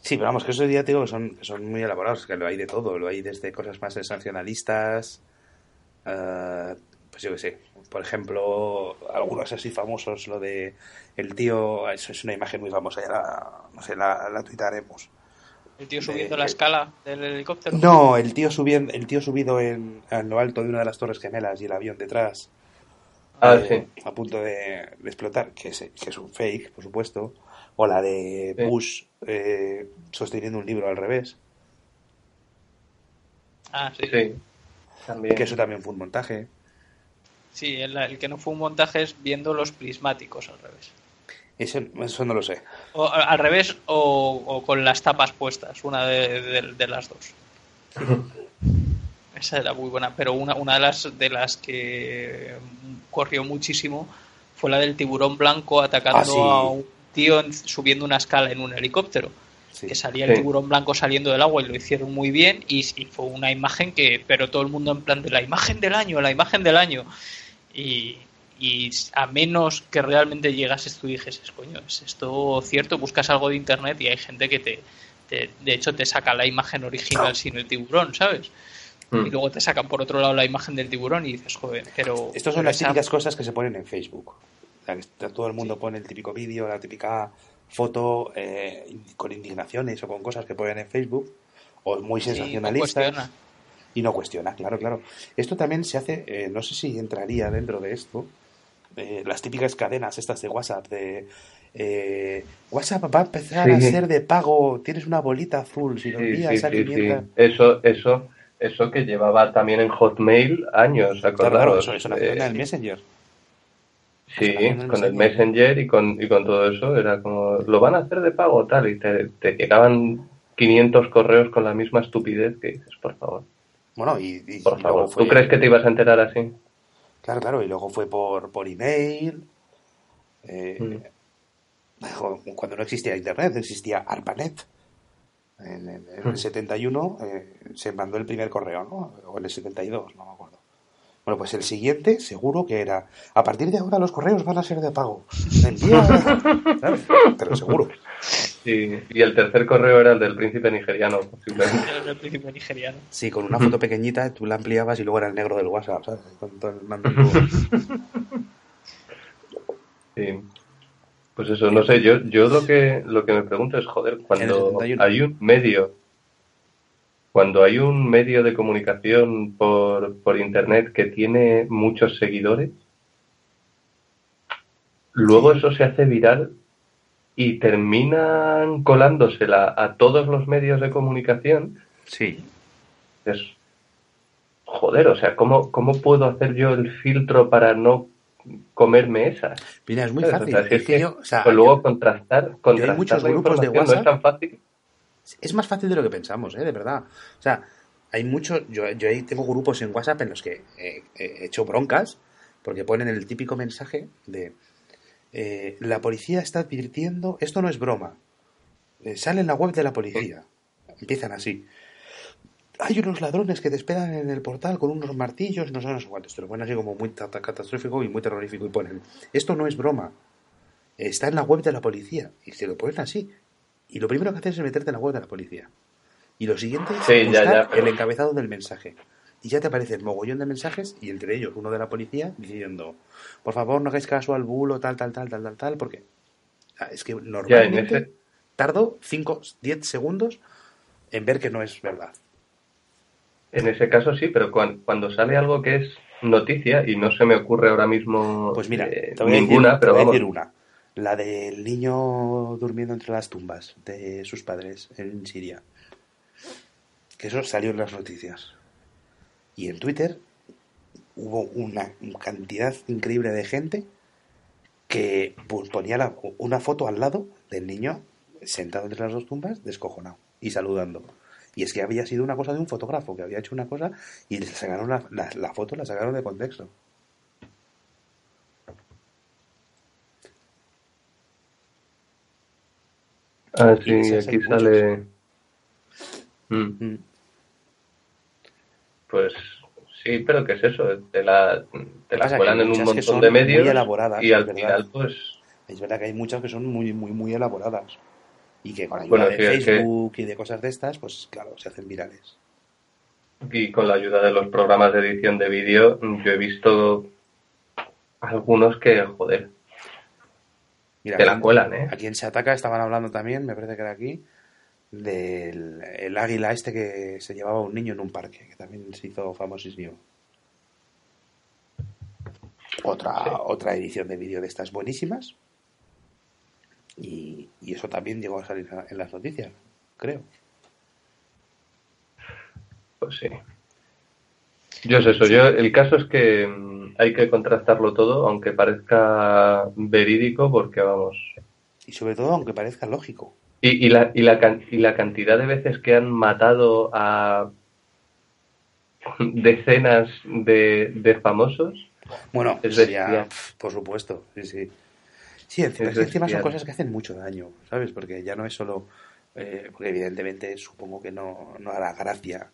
Sí, pero vamos, que eso ya te digo que son, que son muy elaborados, que lo hay de todo, lo hay desde cosas más sensacionalistas, eh, pues yo qué sé, por ejemplo, algunos así famosos, lo de el tío, eso es una imagen muy famosa, ya la, no sé, la, la tuitaremos. El tío De- subiendo la escala del helicóptero. No, el tío subiendo, el tío subido en, en lo alto de una de las torres gemelas y el avión detrás, Ah, eh, sí. a punto de, de explotar, que es, que es un fake, por supuesto, o la de Sí. Bush eh, sosteniendo un libro al revés. Ah, sí. Sí, también. Que eso también fue un montaje. Sí, el, el que no fue un montaje es viendo los prismáticos al revés. Eso, eso no lo sé. O, al revés o, o con las tapas puestas, una de, de- de las dos. Esa era muy buena, pero una, una de las de las que corrió muchísimo fue la del tiburón blanco atacando Ah, sí. a un tío en- subiendo una escala en un helicóptero. Sí. Que salía el tiburón blanco saliendo del agua y lo hicieron muy bien y, y fue una imagen que, pero todo el mundo en plan de la imagen del año, la imagen del año. Y, y a menos que realmente llegases tú y dijeses, coño, ¿es esto cierto? Buscas algo de internet y hay gente que te, te- de hecho, te saca la imagen original sin el tiburón, ¿sabes? Mm. Y luego te sacan por otro lado la imagen del tiburón y dices, joder, pero... Estas son las esa- típicas cosas que se ponen en Facebook. Todo el mundo pone el típico vídeo, la típica foto eh, con indignaciones o con cosas que ponen en Facebook, o muy sensacionalistas. Y no cuestiona, claro, claro. Esto también se hace, eh, no sé si entraría dentro de esto, eh, las típicas cadenas estas de WhatsApp, de eh, WhatsApp va a empezar a ser de pago, tienes una bolita azul, si lo envías sí, a sí, sí. 500... Eso, eso, eso que llevaba también en Hotmail años, acordaros. claro, eso, eso nació en el Messenger. Sí, el con el Messenger. Messenger y con, y con todo eso era como, lo van a hacer de pago tal, y te, te llegaban 500 correos con la misma estupidez que dices, por favor, Bueno, y, y- por favor. luego fue... ¿Tú crees que te ibas a enterar así? Claro, claro, y luego fue por, por email. eh, Mm. Cuando no existía Internet, existía ARPANET. En, en- en el Mm. 71 eh, se mandó el primer correo, ¿no? O en el 72, no me acuerdo. Bueno, pues el siguiente seguro que era, a partir de ahora los correos van a ser de pago. Envía, ¿sabes? Pero seguro. Sí, y el tercer correo era el del príncipe nigeriano, posiblemente. Príncipe nigeriano. Sí, con una foto pequeñita tú la ampliabas y luego era el negro del WhatsApp, ¿sabes? Con todo el mando. Sí. Pues eso, no sé, yo, yo lo que lo que me pregunto es, joder, cuando 71. hay un medio, cuando hay un medio de comunicación por, por internet que tiene muchos seguidores, luego eso se hace viral y terminan colándosela a todos los medios de comunicación, Sí. es joder, o sea, ¿cómo, cómo puedo hacer yo el filtro para no comerme esas? Mira, es muy ¿Sabes? fácil. O sea, si es que yo, o sea, pues luego yo- contrastar, contrastar muchos la grupos de información no es WhatsApp. tan fácil. es más fácil de lo que pensamos, ¿eh? De verdad. O sea, hay mucho, yo, yo ahí tengo grupos en WhatsApp en los que he hecho broncas porque ponen el típico mensaje de eh, la policía está advirtiendo, esto no es broma, eh, sale en la web de la policía, empiezan así. Hay unos ladrones que te esperan en el portal con unos martillos, no sé, no sé cuántos, te lo ponen así como muy ta- ta- catastrófico y muy terrorífico y ponen, esto no es broma, está en la web de la policía, y se lo ponen así. Y lo primero que haces es meterte en la web de la policía. Y lo siguiente es Sí, ya, buscar ya, pero- el encabezado del mensaje. Y ya te aparece el mogollón de mensajes y entre ellos uno de la policía diciendo, por favor no hagáis caso al bulo, tal, tal, tal, tal, tal, tal, porque es que normalmente ese- tardo 5, 10 segundos en ver que no es verdad. En ese caso sí, pero cuan- cuando, sale algo que es noticia y no se me ocurre ahora mismo Pues mira, eh, te voy, a ninguna, te pero voy a vamos. decir una. La del niño durmiendo entre las tumbas de sus padres en Siria. Que eso salió en las noticias. Y en Twitter hubo una cantidad increíble de gente que pues, ponía la- una foto al lado del niño sentado entre las dos tumbas, descojonado y saludando. Y es que había sido una cosa de un fotógrafo que había hecho una cosa y le sacaron la, la- la foto, la sacaron de contexto. Ah, sí, aquí sale. Mm, Mm. Pues sí, pero ¿qué es eso? Te la, te la cuelan en un montón de muy medios y al final, pues, Es verdad que hay muchas que son muy, muy, muy elaboradas. Y que con ayuda Bueno, de sí, es que- Facebook y de cosas de estas, pues claro, se hacen virales. y con la ayuda de los programas de edición de vídeo, yo he visto algunos que, joder, Mira, te la aquí- cuelan, ¿eh? A quien se ataca estaban hablando también, me parece que era aquí, del el águila este que se llevaba a un niño en un parque, que también se hizo famosísimo. Otra, Sí. otra edición de vídeo de estas buenísimas. Y, y eso también llegó a salir en las noticias, creo. Pues sí. Yo es eso, yo el caso es que mm, hay que contrastarlo todo, aunque parezca verídico, porque vamos. Y sobre todo, aunque parezca lógico. Y, y, la, y, la, y la cantidad de veces que han matado a decenas de, de famosos, Bueno, Es por supuesto, sí, sí. Sí, encima, Es encima son cosas que hacen mucho daño, ¿sabes? Porque ya no es solo... eh, porque evidentemente supongo que no, no hará gracia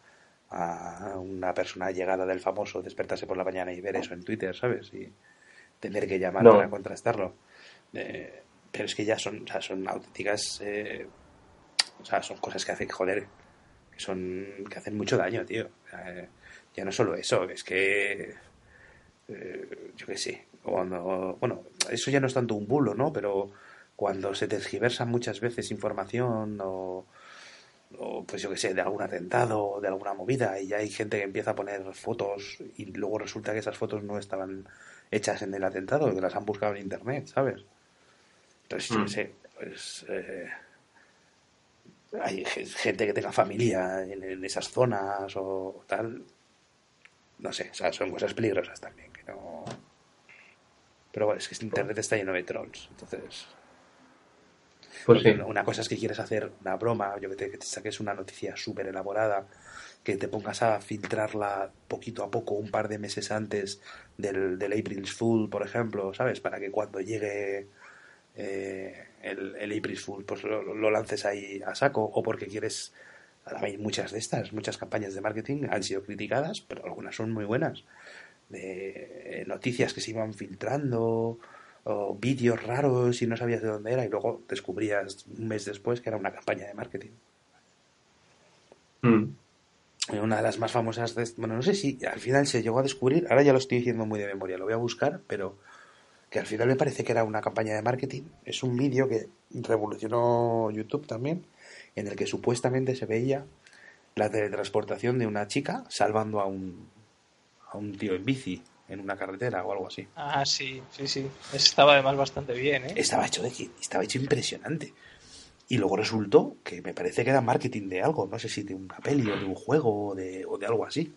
a una persona llegada del famoso despertarse por la mañana y ver eso en Twitter, ¿sabes? Y tener que llamar No. para contrastarlo. Eh, pero es que ya son, o sea, son auténticas... eh, o sea, son cosas que hacen, joder, que son que hacen mucho daño, tío. Eh, ya no solo eso, es que eh, yo qué sé, cuando, bueno, eso ya no es tanto un bulo, ¿no? Pero cuando se tergiversa muchas veces información o, o, pues yo qué sé, de algún atentado o de alguna movida y ya hay gente que empieza a poner fotos y luego resulta que esas fotos no estaban hechas en el atentado, que las han buscado en internet, ¿sabes? Entonces, yo Mm. sé, pues... eh, hay ge- gente que tenga familia en, en esas zonas o tal. No sé, o sea, son cosas peligrosas también, que no... Pero bueno, es que internet está lleno de trolls, entonces... pues sí. Una- cosa es que quieres hacer una broma, yo que te, que te saques una noticia súper elaborada, que te pongas a filtrarla poquito a poco, un par de meses antes del, del April's Fool, por ejemplo, ¿sabes? Para que cuando llegue eh, el, el Fool, pues lo, lo lances ahí a saco, o porque quieres... Ahora hay muchas de estas, muchas campañas de marketing han sido criticadas, pero algunas son muy buenas. De eh, noticias que se iban filtrando, o vídeos raros y no sabías de dónde era, y luego descubrías un mes después que era una campaña de marketing. Mm. Eh, Una de las más famosas de bueno, no sé si al final se llegó a descubrir, ahora ya lo estoy diciendo muy de memoria, lo voy a buscar, pero que al final me parece que era una campaña de marketing. Es un vídeo que revolucionó YouTube también, en el que supuestamente se veía la teletransportación de una chica salvando a un, a un tío en bici en una carretera o algo así. Ah, sí, sí, sí. Estaba además bastante bien, ¿eh? Estaba hecho de estaba hecho impresionante. Y luego resultó que me parece que era marketing de algo, no sé si de una peli o de un juego o de, o de algo así.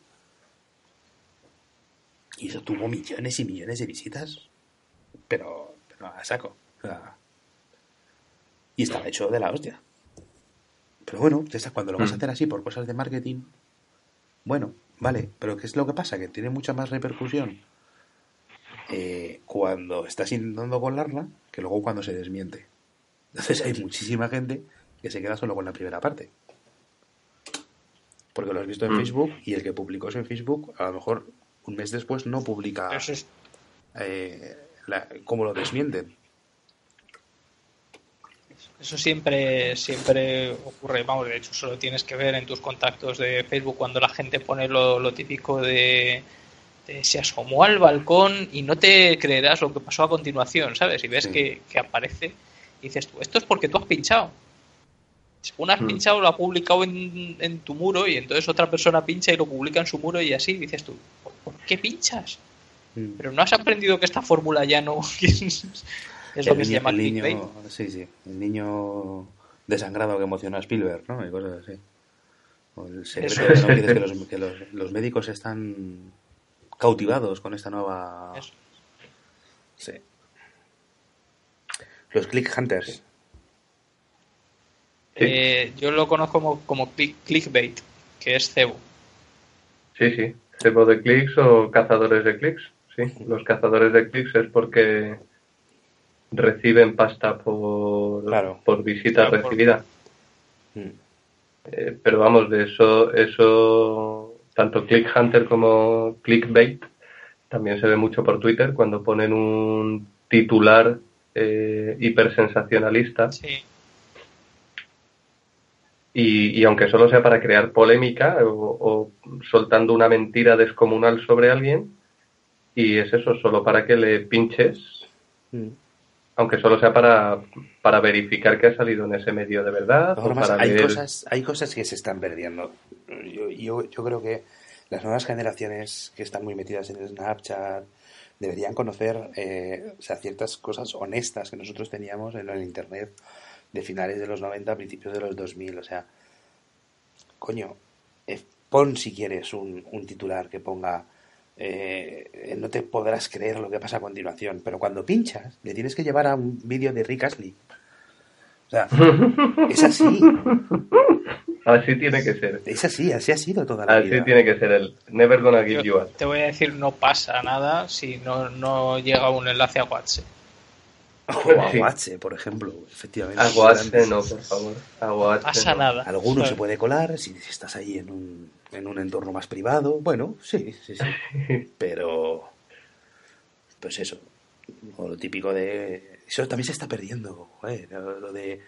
Y eso tuvo millones y millones de visitas. Pero, pero a saco. O sea, y estaba hecho de la hostia. Pero bueno, cuando lo vas a Mm. hacer así por cosas de marketing, Bueno, vale, pero ¿qué es lo que pasa? Que tiene mucha más repercusión eh, cuando estás intentando colarla que luego cuando se desmiente. Entonces hay muchísima gente que se queda solo con la primera parte. Porque lo has visto en Mm. Facebook y el que publicó eso en Facebook, a lo mejor un mes después no publica Eso es, eh, la- cómo lo desmienten. Eso siempre, siempre ocurre, vamos, de hecho solo tienes que ver en tus contactos de Facebook cuando la gente pone lo, lo típico de, de se asomó al balcón y no te creerás lo que pasó a continuación, ¿sabes? Y ves Sí. que, que aparece y dices tú, esto es porque tú has pinchado. Según has Mm. pinchado, lo ha publicado en, en tu muro y entonces otra persona pincha y lo publica en su muro y así dices tú, ¿por, por qué pinchas? Mm. Pero no has aprendido que esta fórmula ya no es, lo El que se niño- llama el niño, clickbait. sí, sí, el niño desangrado que emociona a Spielberg, ¿no? Y cosas así. O el secreto es. que los, que los- los médicos están cautivados con esta nueva... Eso. Sí. Los click hunters. Sí. Eh, yo lo conozco como, como click- clickbait, que es cebo. Sí, sí. Cebo de clics o cazadores de clics. Sí, los cazadores de clics es porque reciben pasta por, Claro. por visita Claro, por- recibida. Mm. Eh, pero vamos, de eso, eso, tanto Click Hunter como Clickbait, también se ve mucho por Twitter cuando ponen un titular eh, hipersensacionalista Sí, y, y aunque solo sea para crear polémica o, o soltando una mentira descomunal sobre alguien, y es eso, solo para que le pinches, Mm. aunque solo sea para, para verificar que ha salido en ese medio de verdad. O para hay cosas, hay cosas que se están perdiendo. Yo, yo, yo creo que las nuevas generaciones que están muy metidas en Snapchat deberían conocer eh, o sea, ciertas cosas honestas que nosotros teníamos en el Internet de finales de los 90, principios de los 2000. O sea, coño, eh, pon si quieres un, un titular que ponga eh, no te podrás creer lo que pasa a continuación, pero cuando pinchas le tienes que llevar a un vídeo de Rick Astley. O sea, es así, Así tiene que ser. es así, así ha sido toda la Así vida. tiene que ser el Never Gonna Give You yo Up. te voy a decir, no pasa nada si no, no llega un enlace a WhatsApp. O a Sí. WhatsApp, por ejemplo, efectivamente. Aguaste, no, por favor. Aguaste, pasa no. nada. Alguno se puede colar si estás ahí en un, en un entorno más privado. Bueno, sí, sí, sí. Pero, pues eso, o lo típico de... Eso también se está perdiendo, joder, lo de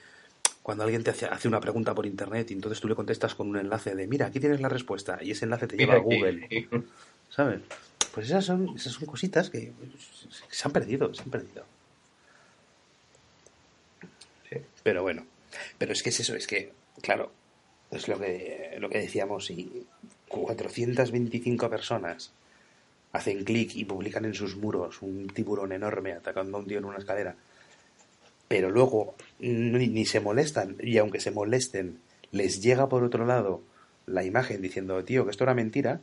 cuando alguien te hace, hace una pregunta por internet y entonces tú le contestas con un enlace de, mira, aquí tienes la respuesta y ese enlace te lleva a. Google, ¿sabes? Pues esas son, esas son cositas que se han perdido, se han perdido. Sí. Pero bueno, pero es que es eso, es que, claro, es lo que, lo que decíamos, si 425 personas hacen clic y publican en sus muros un tiburón enorme atacando a un tío en una escalera, pero luego ni, ni se molestan, y aunque se molesten, les llega por otro lado la imagen diciendo, tío, que esto era mentira,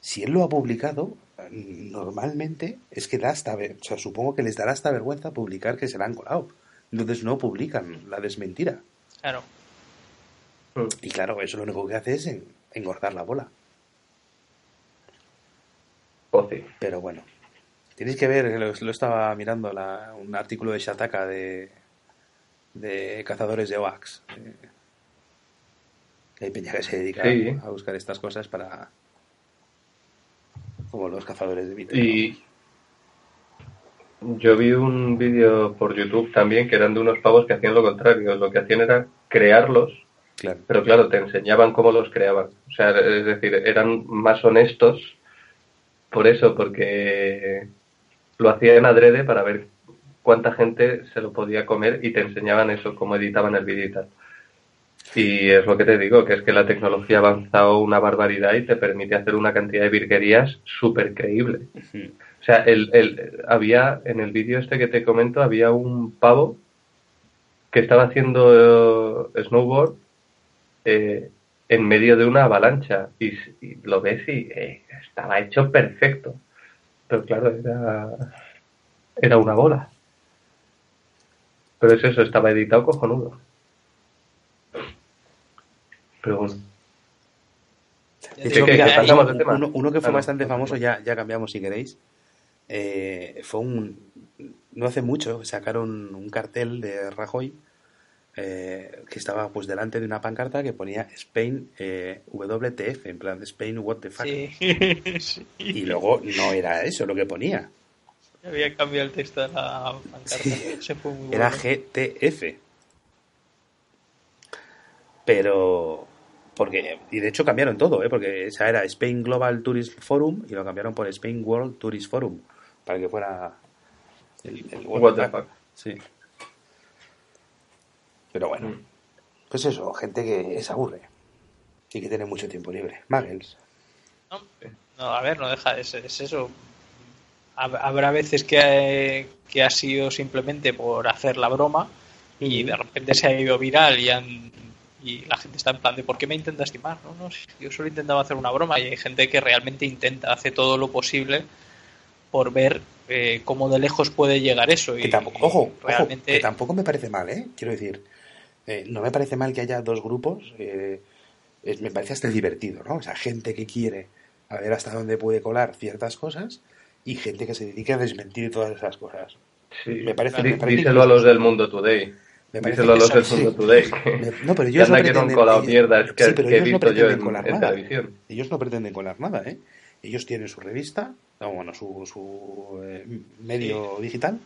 si él lo ha publicado, normalmente es que da hasta, o sea, supongo que les dará hasta vergüenza publicar que se la han colado. Entonces no publican la desmentira. Claro. Y claro, eso lo único que hace es en- engordar la bola. O sí. Pero bueno, tenéis que ver, lo, lo estaba mirando, la- un artículo de Shataka de, de cazadores de Oax. Eh, hay peña que se dedica Sí. a buscar estas cosas para... como los cazadores de mitos. Y yo vi un vídeo por YouTube también que eran de unos pavos que hacían lo contrario. Lo que hacían era crearlos, Claro. pero claro, te enseñaban cómo los creaban. O sea, es decir, eran más honestos por eso, porque lo hacían adrede para ver cuánta gente se lo podía comer y te enseñaban eso, cómo editaban el vídeo y tal. Y es lo que te digo, que es que la tecnología ha avanzado una barbaridad y te permite hacer una cantidad de virguerías súper creíble. O sea, el, el, había, en el vídeo este que te comento, había un pavo que estaba haciendo eh, snowboard eh, en medio de una avalancha y, lo ves y eh, estaba hecho perfecto. Pero claro, era, era una bola. Pero es eso, estaba editado cojonudo. Pero bueno. Ya De digo, ¿qué- mira, qué mira, pasamos uno, tema? uno- uno que fue Ah, bastante no, famoso, ya, ya cambiamos si queréis. Eh, fue un. No hace mucho, sacaron un cartel de Rajoy eh, que estaba pues delante de una pancarta que ponía Spain eh, WTF, en plan Spain What the fuck. Sí. sí. Y luego no era eso lo que ponía, Había cambiado el texto de la pancarta. Sí. Se fue muy era bueno. GTF. Pero. Porque, y de hecho cambiaron todo, ¿eh? porque esa era Spain Global Tourist Forum y lo cambiaron por Spain World Tourist Forum para que fuera el, el What the fuck. Sí. Pero bueno, Mm. pues eso, gente que se aburre y que tiene mucho tiempo libre. Muggles. No, no, a ver, no deja, es, es eso. Hab- Habrá veces que, que ha sido simplemente por hacer la broma y de repente se ha ido viral y, han, y la gente está en plan de ¿por qué me intentas timar? No, no, si yo solo intentaba hacer una broma y hay gente que realmente intenta, hace todo lo posible por ver eh, cómo de lejos puede llegar eso. Y, Que tampoco, ojo, ojo, realmente que tampoco me parece mal, ¿eh? Quiero decir, eh, no me parece mal que haya dos grupos, eh, es- me parece hasta divertido, ¿no? O sea, gente que quiere a ver hasta dónde puede colar ciertas cosas y gente que se dedica a desmentir todas esas cosas. Sí. Me parece- Di- me parece díselo a los del Mundo Today. Me parece Díselo a los del Mundo. Today. Me- no, pero ellos no que pretenden- colado mierdas que, sí, pero que he ellos no yo pretenden en, colar en nada. televisión. Ellos no pretenden colar nada, ¿eh? Ellos tienen su revista, o bueno, su, su eh, medio digital,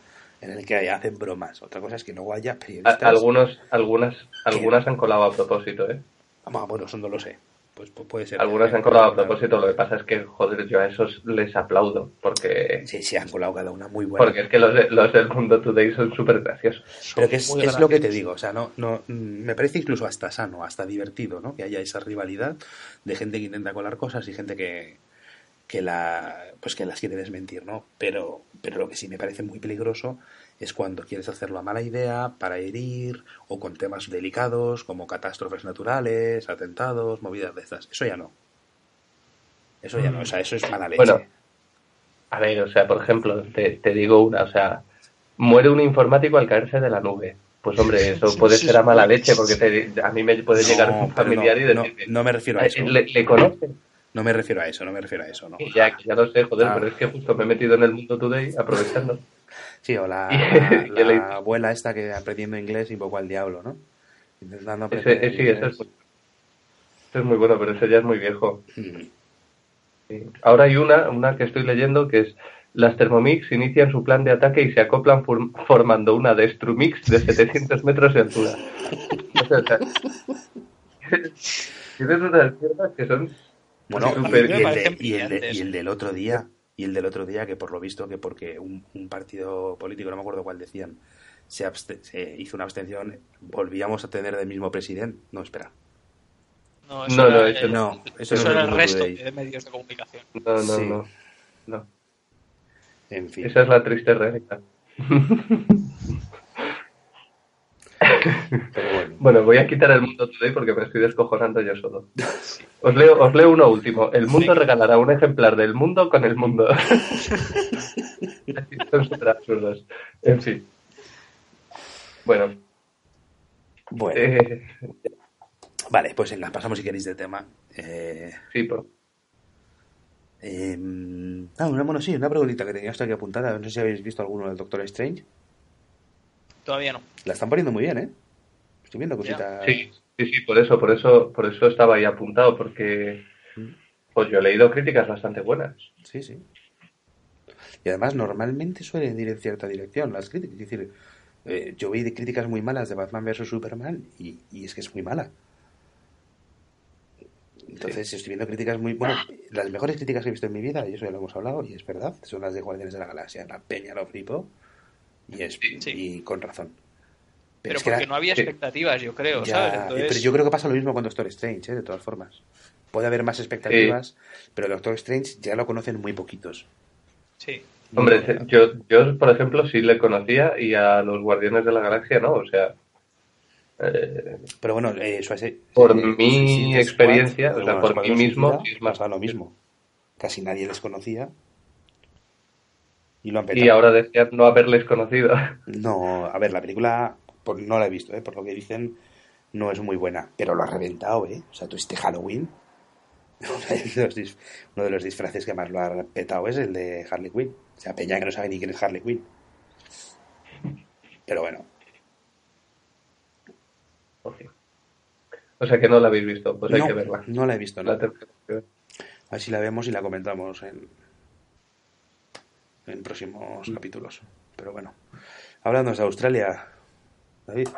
en el que hacen bromas. Otra cosa es que luego haya A- periodistas... algunos, algunas, algunas han colado a propósito, ¿eh? Ah, bueno, eso no lo sé. Pues, pu- puede ser. Algunas han colado a propósito. Lo que pasa es que, joder, yo a esos les aplaudo. Porque, Sí, sí, han colado cada una muy buena. porque es que los, de- los del Mundo Today son súper graciosos. Pero que es, es lo que te digo, o sea, no, no, mm, me parece incluso hasta sano, hasta divertido, ¿no? Que haya esa rivalidad de gente que intenta colar cosas y gente que, que la, pues que las quiere desmentir, ¿no? Pero, pero lo que sí me parece muy peligroso es cuando quieres hacerlo a mala idea para herir o con temas delicados como catástrofes naturales, atentados, movidas de estas. Eso ya no. Eso ya no, o sea, eso es mala leche. Bueno, A ver, o sea, por ejemplo, te, te digo una, o sea, muere un informático al caerse de la nube. Pues hombre, eso puede ser a mala leche, porque te- a mí me puede llegar No, un familiar no, y no, decirme, no me refiero a "Ay, eso. ¿Le, le conoces? No me refiero a eso, no me refiero a eso, no. Ya, ya lo sé, joder, Ah. pero es que justo me he metido en el mundo today aprovechando. Sí, o la, abuela esta que aprendiendo inglés invocó al diablo, ¿no? Intentando Ese, aprender sí, ese inglés. es, es muy bueno, pero ese ya es muy viejo. Mm. Sí. Ahora hay una, una que estoy leyendo que es las Thermomix inician su plan de ataque y se acoplan form- formando una Destrumix de 700 metros de altura. O sea, o sea, tienes unas mierdas que son Bueno, Súper- y, el de- y el de- y el del otro día, y el del otro día que por lo visto que porque un, un partido político, no me acuerdo cuál decían, se, se hizo una abstención, volvíamos a tener del mismo presidente. No, espera. No, No, no, era, eso el- no, eso eso no era es el resto Today. de medios de comunicación. No, no, Sí. no. no. En fin. Esa es la triste realidad. Pero bueno. Bueno, voy a quitar el mundo today porque me estoy descojonando yo solo. Os leo, os leo uno último. El mundo regalará un ejemplar del mundo con el mundo. Son súper absurdos. En fin. Bueno, Bueno, eh, vale, pues venga, pasamos si queréis de tema. Eh, sí, por, eh, ah, una, bueno, sí, una preguntita que tenía hasta aquí apuntada. No sé si habéis visto alguno del Doctor Strange. Todavía no. La están poniendo muy bien, ¿eh? Estoy viendo cositas. sí, sí, sí, por eso, por eso, por eso estaba ahí apuntado, porque pues yo he leído críticas bastante buenas. Sí, sí. Y además, normalmente suelen ir en cierta dirección las críticas. Es decir, eh, yo vi de críticas muy malas de Batman vs Superman y, y es que es muy mala. Entonces, estoy viendo críticas muy. Bueno, las mejores críticas que he visto en mi vida, y eso ya lo hemos hablado, y es verdad, son las de Guardianes de la Galaxia. La Peña lo flipó, y, es, Sí. y con razón. Pero, es que porque era- no había expectativas, yo creo, ya, ¿sabes? eh, Entonces, Pero yo creo que pasa lo mismo con Doctor Strange, ¿eh? de todas formas. Puede haber más expectativas, pero Doctor Strange ya lo conocen muy poquitos. sí. Hombre, No, te- yo, yo, por ejemplo, sí le conocía y a los Guardianes de la Galaxia no, o sea, eh, Pero bueno, eh, Suicide- Por eh, mi experiencia, Squad, o sea, bueno, por mí mismo, es más- pasa lo mismo. Casi nadie les conocía. Y lo han petado. y ahora decían no haberles conocido. No, a ver, la película por- no la he visto, ¿eh? por lo que dicen, no es muy buena. Pero lo ha reventado, ¿eh? O sea, tú este Halloween Uno de los disfraces que más lo ha petado es el de Harley Quinn. O sea, Peña que no sabe ni quién es Harley Quinn. Pero bueno. O sea que no la habéis visto, pues hay que verla. No la he visto, no. A ver si la vemos y la comentamos en, en próximos capítulos. Pero bueno. Hablando de Australia, David,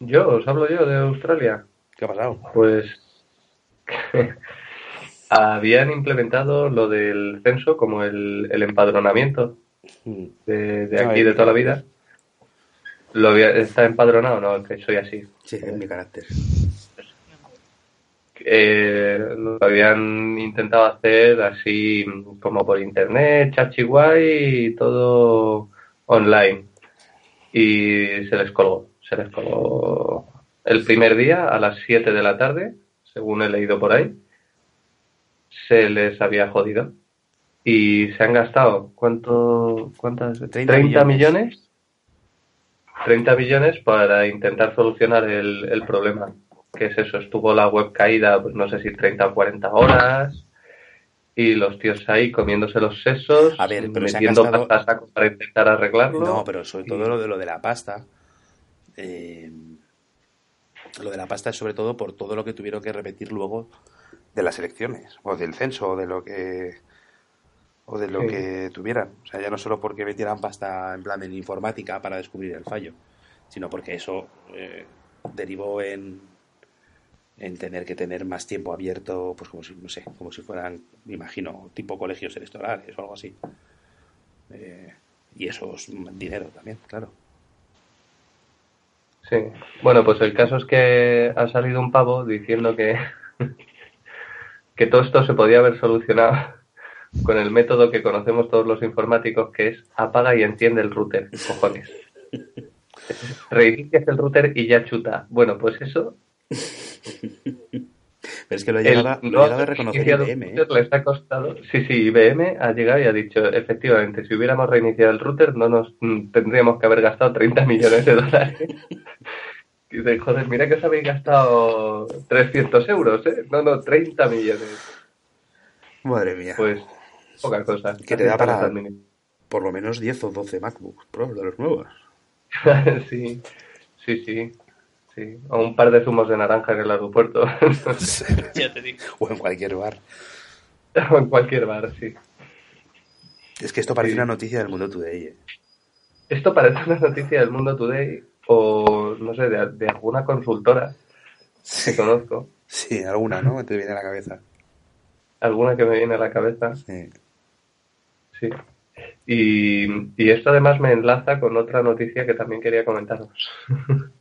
Yo, os hablo yo de Australia. ¿qué ha pasado? Pues habían implementado lo del censo como el, el empadronamiento Mm. de, aquí de toda la vida. Lo había- ¿Está empadronado? No, que soy así. Sí, es mi carácter. Eh, lo habían intentado hacer así como por internet, chachiguay y todo online. Y se les colgó. Se les colgó el primer día a las 7 de la tarde, según he leído por ahí. Se les había jodido. Y se han gastado, ¿cuánto? ¿Cuántas? 30 30 millones. millones. 30 millones para intentar solucionar el, el problema. ¿Qué es eso? Estuvo la web caída, pues no sé si 30 o 40 horas. Y los tíos ahí comiéndose los sesos, A ver, pero se metiendo gastado- pasta a saco para intentar arreglarlo. No, pero sobre todo lo de lo de la pasta. eh, lo de la pasta es sobre todo por todo lo que tuvieron que repetir luego de las elecciones, o del censo, o de lo que o de lo Sí. que tuvieran. O sea, ya no solo porque metieran pasta en plan en informática para descubrir el fallo, sino porque eso eh, derivó en en tener que tener más tiempo abierto, pues como si, no sé, como si fueran, me imagino, tipo colegios electorales o algo así. Eh, y eso es dinero también, claro. Sí. Bueno, pues el caso es que ha salido un pavo diciendo que, que todo esto se podía haber solucionado con el método que conocemos todos los informáticos, que es apaga y enciende el router, cojones. Reinicias el router y ya chuta. Bueno, pues eso Pero es que lo El llegado, a- lo he no llegado a reconocer IBM, ¿eh? les ha costado. Sí, sí, IBM ha llegado y ha dicho, efectivamente, si hubiéramos reiniciado el router, no nos mm, tendríamos que haber gastado 30 millones de dólares. Y dice, joder, mira que os habéis gastado 300 euros, ¿eh? No, no, 30 millones. Madre mía. Pues, poca cosa. Que te da para- Por lo menos 10 o 12 MacBooks Pro de los nuevos. sí, sí, sí. Sí, o un par de zumos de naranja en el aeropuerto. Ya te digo. o en cualquier bar. o en cualquier bar, sí. Es que esto parece Sí. una noticia del mundo today. ¿eh? Esto parece una noticia del Mundo Today o, no sé, de, de alguna consultora que conozco. Sí, alguna, ¿no? Te viene a la cabeza. Alguna que me viene a la cabeza, Sí. sí. Y, y esto además me enlaza con otra noticia que también quería comentaros.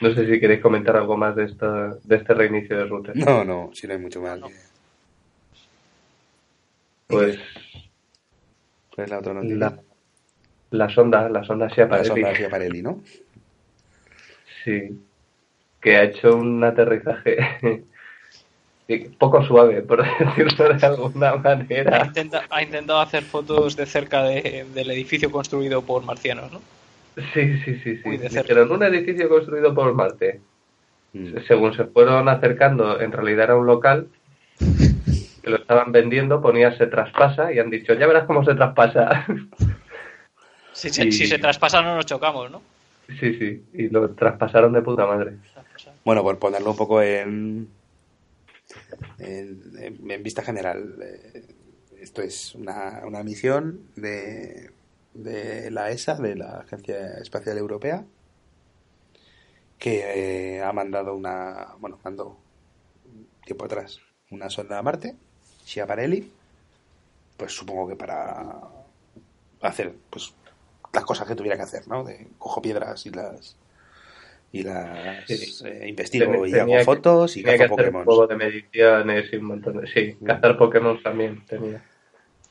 no sé si queréis comentar algo más de, esta, de este reinicio de router. No, no, si no hay mucho más. No. Pues ¿Cuál es la otra noticia? la, la sonda, la sonda La Schiaparelli, sonda Schiaparelli, ¿no? sí, que ha hecho un aterrizaje poco suave, por decirlo de alguna Ha, manera. intenta- ha intentado hacer fotos de cerca de- del edificio construido por marcianos, ¿no? Sí, sí, sí, sí. Cerca. Dijeron un edificio construido por Marte. Mm. Según se fueron acercando, en realidad era un local que lo estaban vendiendo, ponía se traspasa y han dicho, ya verás cómo se traspasa. Si, se- Y- si se traspasa no nos chocamos, ¿no? sí, sí, y lo traspasaron de puta madre. Bueno, por ponerlo un poco en, en, en- en vista general, eh, esto es una, una misión de, de la ESA, de la Agencia Espacial Europea, que eh, ha mandado una, bueno, mandó tiempo atrás una sonda a Marte, Schiaparelli, pues supongo que para hacer pues las cosas que tuviera que hacer, ¿no? De cojo piedras y las y las eh, investigo y hago que- fotos y cazo Pokémon. juego de mediciones y un montón de... Sí, cazar Pokémon también tenía.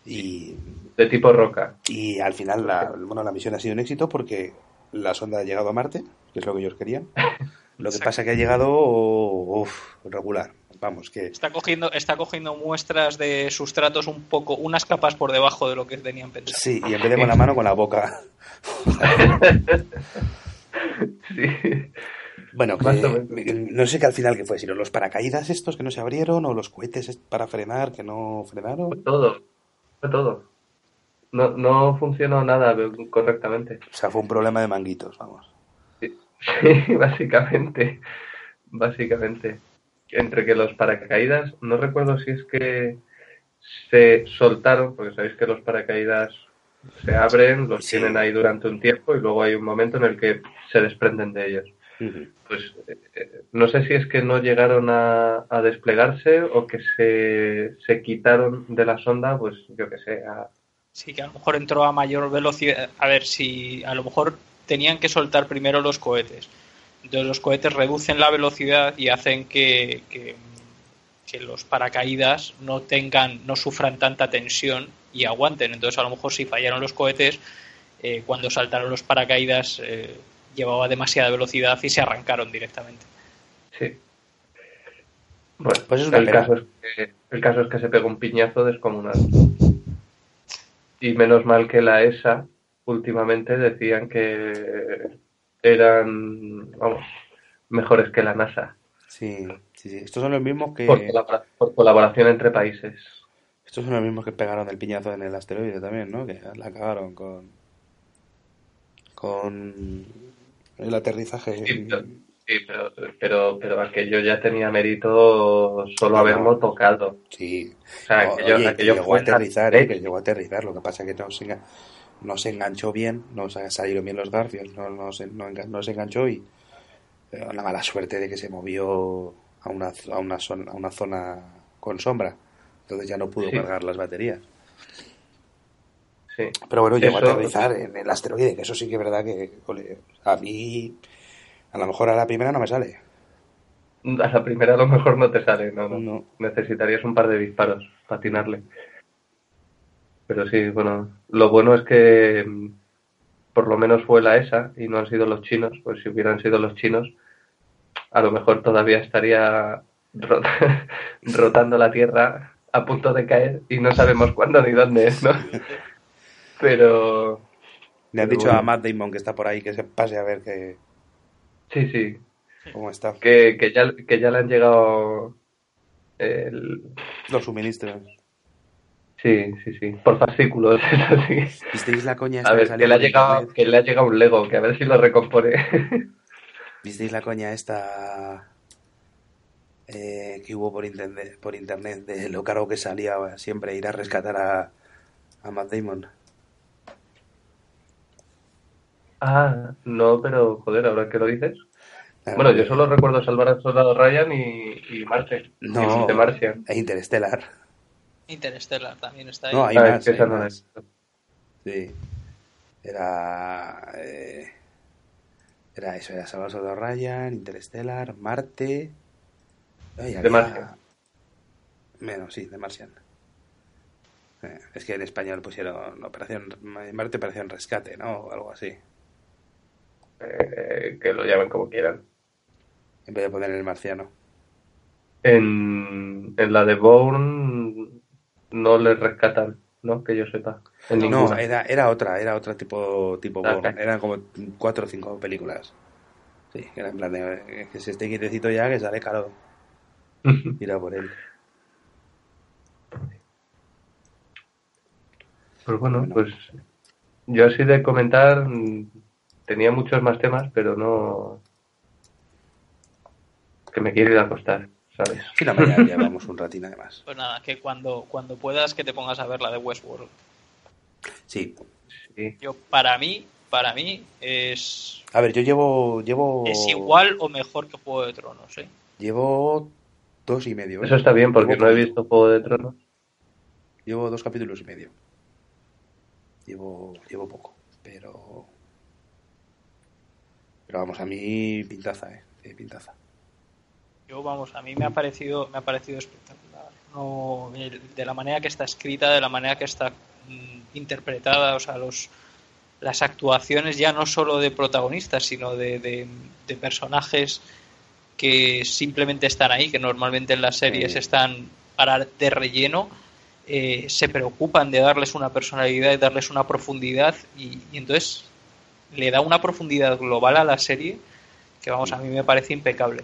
Y, De tipo roca. y al final la, bueno, la misión ha sido un éxito porque la sonda ha llegado a Marte, que es lo que ellos querían. Lo que pasa que ha llegado uf, regular. Vamos, que Está cogiendo, está cogiendo muestras de sustratos un poco, unas capas por debajo de lo que tenían pensado. sí, y en vez de con la mano, con la boca. Sí. Bueno, que, no sé qué al final que fue, si los paracaídas estos que no se abrieron o los cohetes para frenar que no frenaron. todo. Todo. No, no funcionó nada correctamente. O sea, fue un problema de manguitos, vamos. Sí, básicamente. Básicamente. Entre que los paracaídas, no recuerdo si es que se soltaron, porque sabéis que los paracaídas se abren, los Sí. tienen ahí durante un tiempo y luego hay un momento en el que se desprenden de ellos. Pues eh, eh, no sé si es que no llegaron a, a desplegarse o que se, se quitaron de la sonda, pues yo que sé, a- Sí, que a lo mejor entró a mayor velocidad. A ver, si a lo mejor tenían que soltar primero los cohetes. Entonces los cohetes reducen la velocidad y hacen que, que, que los paracaídas no tengan, no sufran tanta tensión y aguanten. Entonces a lo mejor si fallaron los cohetes, eh, cuando saltaron los paracaídas eh, llevaba demasiada velocidad y se arrancaron directamente. Sí. Bueno, Pues es el, caso es que, el caso es que se pegó un piñazo descomunal. Y menos mal que la ESA últimamente decían que eran, vamos, mejores que la NASA. Sí, sí, sí. Estos son los mismos que Por, colabora- por colaboración entre países. estos son los mismos que pegaron el piñazo en el asteroide también, ¿no? Que la cagaron con con el aterrizaje. Sí, pero, sí, pero, pero, pero aquello ya tenía mérito solo No, haberlo no. tocado. Sí. O sea, No, aquello, oye, que aquello llegó a aterrizar, ¿eh? Que llegó a aterrizar. Lo que pasa es que no se, no se enganchó bien, no se salieron bien los garfios, no, no, se, no, se enganchó y eh, la mala suerte de que se movió a una, a una, zona, a una zona con sombra. Entonces ya no pudo Sí. cargar las baterías. Sí. Pero bueno, llegó Eso- a aterrizar en el asteroide, que eso sí que es verdad que, ole, a mí, a lo mejor a la primera no me sale. A la primera a lo mejor no te sale, no, no. No. Necesitarías un par de disparos para atinarle. Pero sí, bueno, lo bueno es que mm, por lo menos fue la ESA y no han sido los chinos, pues si hubieran sido los chinos, a lo mejor todavía estaría ro- rotando la Tierra a punto de caer y no sabemos cuándo ni dónde es, ¿no? Pero Le han Pero dicho a. Matt Damon que está por ahí que se pase a ver que, sí, sí, cómo está. que, que ya, que ya le han llegado el, Los suministros. Sí, sí, sí. Por fascículos, es así. ¿Visteis la coña esta A ver, que le ha llegado, que le ha llegado un Lego, que a ver si lo recompone. ¿Visteis la coña esta eh, que hubo por internet, por internet de lo caro que salía siempre ir a rescatar a, a Matt Damon? Ah, no, pero joder, ahora que lo dices. Bueno, yo solo recuerdo salvar al soldado Ryan y, y Marte. No, Y de Martian. e Interstellar. Interstellar también está ahí. No, hay Ah, es más. que hay no. Sí. Era. eh, era eso, era Salvador Soldado Ryan, Interstellar, Marte. Ay, De Martian. Menos, sí, de Martian. Eh, es que en español pusieron Operación Marte, Operación Rescate, ¿no? O algo así. Eh, que lo llamen como quieran. En vez de poner el marciano. En, en la de Bourne no le rescatan, ¿no? Que yo sepa. En No, era, era otra, era otra tipo, tipo Ah, Bourne. Eran como cuatro o cinco películas. Sí, que era en plan de eh, que se esté quietecito ya, que sale caro. Mira por él. Pues bueno, Bueno. pues yo así de comentar tenía muchos más temas, pero no que me quiero ir a acostar, ¿sabes? Sí, la mañana llevamos un ratín además. Pues nada, que cuando, cuando puedas que te pongas a ver la de Westworld. Sí. Sí. Yo, para mí, para mí es, A ver, yo llevo, llevo, es igual o mejor que Juego de Tronos, ¿eh? llevo dos y medio. ¿eh? Eso está bien porque Llevo no he visto Juego de Tronos. Llevo dos capítulos y medio. Llevo, llevo poco, pero, pero vamos, a mí pintaza, eh, pintaza. Yo, vamos, a mí me ha parecido, me ha parecido espectacular. No, de la manera que está escrita, de la manera que está mm, interpretada, o sea, los, las actuaciones ya no solo de protagonistas, sino de, de- de personajes que simplemente están ahí, que normalmente en las series Sí. están para de relleno, eh, se preocupan de darles una personalidad y darles una profundidad y, y entonces le da una profundidad global a la serie Que vamos, a mí me parece impecable.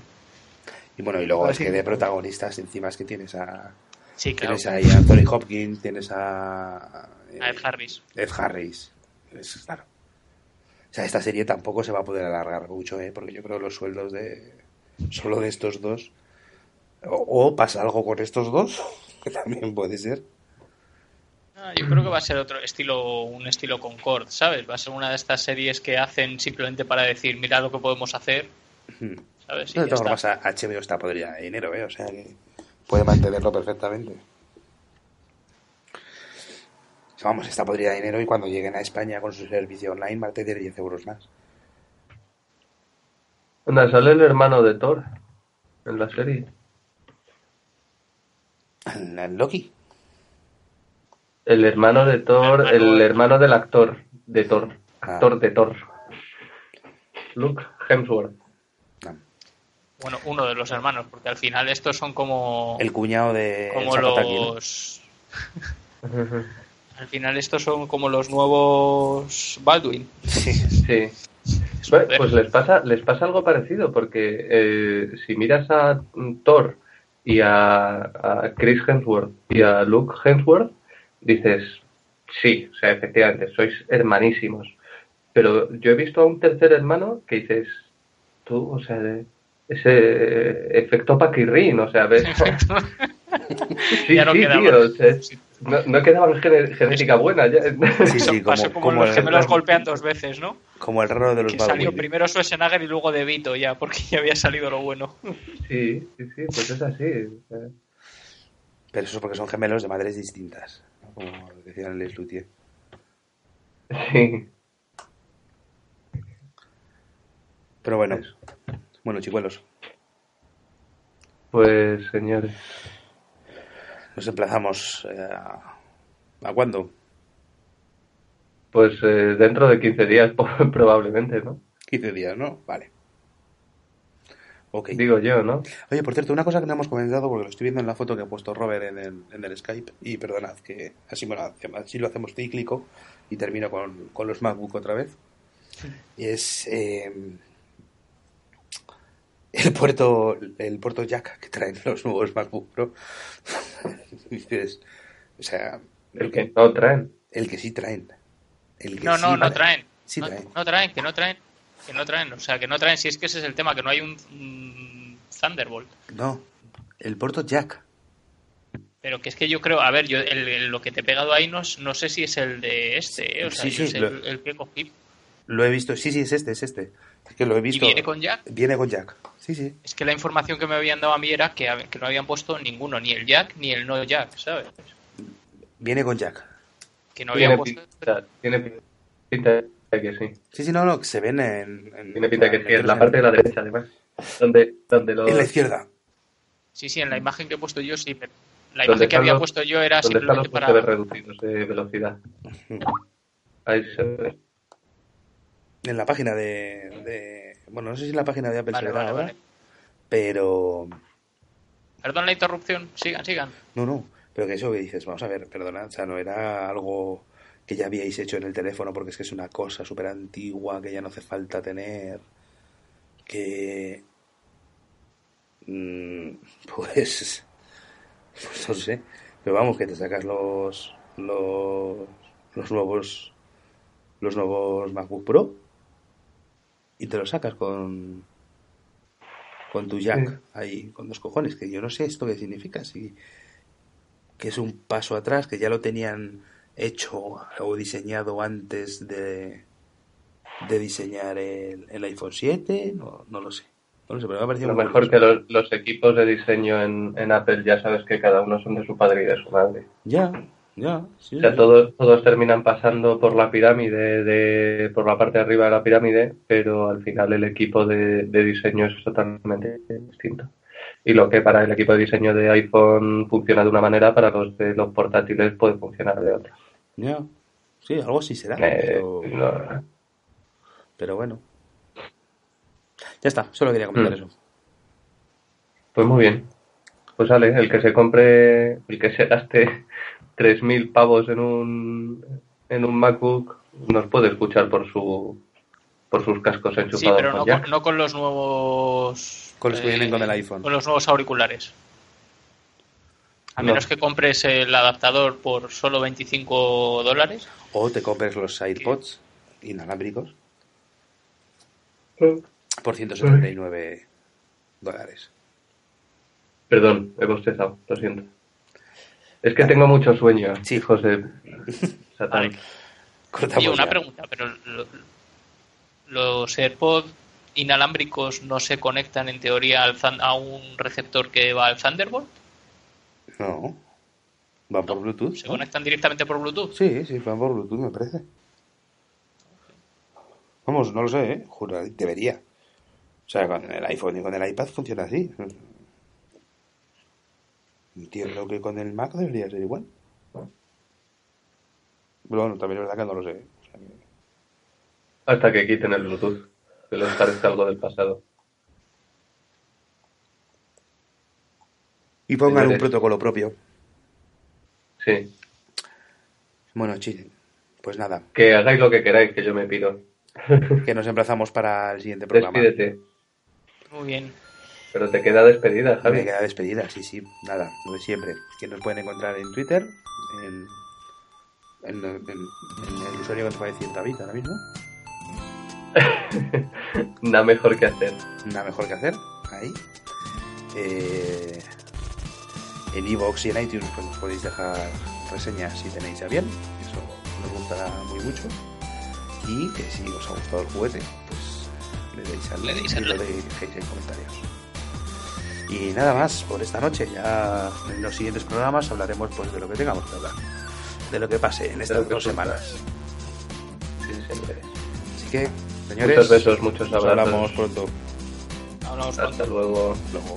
Y bueno, y luego es que de protagonistas encima es que tienes a... Sí, claro. Tienes ahí a Anthony Hopkins, tienes a... eh, A Ed Harris. Ed Harris. Es claro. O sea, esta serie tampoco se va a poder alargar mucho, ¿eh? Porque yo creo que los sueldos de... Solo de estos dos... O, o pasa algo con estos dos, que también puede ser. Ah, yo creo que va a ser otro estilo, un estilo Concord, ¿sabes? Va a ser una de estas series que hacen simplemente para decir, mira lo que podemos hacer. ¿sabes? Y No, de todas formas, a- HBO está podrida de dinero, ¿eh? O sea que puede mantenerlo perfectamente. O sea, Vamos, está podrida de dinero y cuando lleguen a España con su servicio online va a tener 10 euros más. Anda, sale el hermano de Thor en la serie. ¿En en Loki? El hermano de Thor, Hermano el hermano del actor de Thor. Ah. Actor de Thor. Luke Hemsworth. No. Bueno, uno de los hermanos, porque al final estos son como, El cuñado de como los... Al final estos son como los nuevos Baldwin. Sí. Sí. Bueno, pues les pasa, les pasa algo parecido, porque eh, si miras a Thor y a, a Chris Hemsworth y a Luke Hemsworth, dices, sí, o sea, efectivamente, sois hermanísimos. Pero yo he visto a un tercer hermano que dices, tú, o sea, de- ese efecto paquirrín, o sea, ves... Sí, Ya no sí, quedaba. tío, o sea, no, no quedaba en gene- genética buena ya. Sí, sí, Pasó como, como, como los el, gemelos golpean dos veces, ¿no? como el raro de los Que salió primero Schwarzenegger y luego De Vito ya, porque ya había salido lo bueno. Sí, sí, sí, pues es así. Pero eso es porque son gemelos de madres distintas. Como decían Les Luthier. Sí. Pero bueno. Bueno, chicuelos. Pues, señores, Nos emplazamos eh, a... ¿A cuándo? pues eh, dentro de 15 días probablemente, ¿no? 15 días, ¿no? Vale. Digo yo, ¿no? Oye, por cierto, una cosa que no hemos comentado, porque lo estoy viendo en la foto que ha puesto Robert en el, en el Skype, y perdonad que así, me lo- así lo hacemos cíclico y termino con, con los MacBook otra vez. Y es eh, el puerto el puerto jack que traen los nuevos MacBook Pro. Dices, o sea, El que no traen. el que sí traen. El que No, no, no traen. traen. Sí no, traen. no traen, que no traen. Que no traen, o sea, que no traen. Si es que ese es el tema, que no hay un mm, Thunderbolt. No, el puerto jack. Pero que es que yo creo, a ver, yo el- el- lo que te he pegado ahí no, es- no sé si es el de este, ¿eh? o sea, Sí, lo- el, el que cogí. Lo he visto. Sí, sí, es este, es este. Es que lo he ¿Y visto. viene con Jack? Viene con jack. Sí, sí. Es que la información que me habían dado a mí era que, que no habían puesto ninguno, ni el Jack ni el no Jack, ¿sabes? Viene con jack. Que no habían puesto. pinta, tiene pinta de que sí. Sí, sí, no, no, que se ven en... en- Tiene pinta que sí, en la en- parte de la derecha, además. Donde, donde los, En la izquierda. Sí, sí, en la imagen que he puesto yo sí, pero la ¿Dónde imagen que había los- puesto yo era donde están los simplemente para. reducidos de velocidad. Ahí se ve. En la página de, de- Bueno, no sé si en la página de Apple Vale, se verá vale, ahora, vale. pero... Perdón la interrupción, sigan, sigan. No, no, pero que eso que dices, vamos a ver, perdona, o sea, no era algo que ya habíais hecho en el teléfono porque es que es una cosa súper antigua que ya no hace falta tener, que... mm, Pues... Pues no sé, pero vamos, que te sacas los... los, los nuevos... los nuevos MacBook Pro y te los sacas con... con tu jack Sí. ahí, con dos cojones, que yo no sé esto qué significa, si que es un paso atrás, que ya lo tenían hecho o diseñado antes de, de diseñar el, el iPhone 7, no, no lo sé. No lo sé, pero me ha parecido Lo mejor que los, los equipos de diseño en, en Apple ya sabes que cada uno son de su padre y de su madre. Ya, ya, sí, O sea, sí. todos, todos terminan pasando por la pirámide, de, por la parte de arriba de la pirámide, pero al final el equipo de, de diseño es totalmente distinto. Y lo que para el equipo de diseño de iPhone funciona de una manera, para los de los portátiles puede funcionar de otra. Ya. Sí, algo así será. Eh, pero, no- pero bueno. Ya está, solo quería comentar Mm. eso. pues muy bien. Pues sale, el que se compre, el que se gaste 3.000 pavos en un, en un MacBook, nos puede escuchar por su por sus cascos enchufados Sí, pero no con, no con los nuevos. eh, Con los que vienen con el iPhone. Con los nuevos auriculares. A No. menos que compres el adaptador por solo 25 dólares. O te compres los AirPods inalámbricos por 179 dólares. Perdón, he bostezado, lo siento. Es que tengo mucho sueño, Sí. hijos de Satán. Vale. Cortamos Oye, una ya. pregunta, pero los AirPods inalámbricos no se conectan en teoría al a un receptor que va al Thunderbolt? No. Van por Bluetooth. ¿Se ¿no? conectan directamente por Bluetooth? Sí, sí, van por Bluetooth, me parece. Vamos, no lo sé, ¿eh? Juro, debería. O sea, con el iPhone y con el iPad funciona así. Entiendo que con el Mac debería ser igual. Pero bueno, también es verdad que no lo sé. O sea que- Hasta que quiten el Bluetooth, que les parezca algo del pasado. Y pongan un protocolo propio. Sí, Bueno, chile. Pues nada, que hagáis lo que queráis, que yo me pido. que nos emplazamos para el siguiente programa. Despídete. Muy bien. Pero te queda despedida, Me Javi. queda despedida, sí, sí. Nada, lo de siempre. Que nos pueden encontrar en Twitter, en, en, en- en el usuario que nos va a decir David ahora mismo. Nada mejor que hacer. Nada mejor que hacer. Ahí. Eh, en iVoox y en iTunes pues nos podéis dejar reseñas si tenéis a bien. Eso nos gustará muy mucho. Y que si os ha gustado el juguete, pues le deis al Le deis al y lo dejéis en comentarios. Y nada más por esta noche. Ya en los siguientes programas hablaremos pues de lo que tengamos que hablar. De lo que pase en estas dos semanas. Sí. Así que, señores, Muchos besos, muchos nos abrazos. hablamos pronto. Hablamos Hasta pronto. luego. Luego.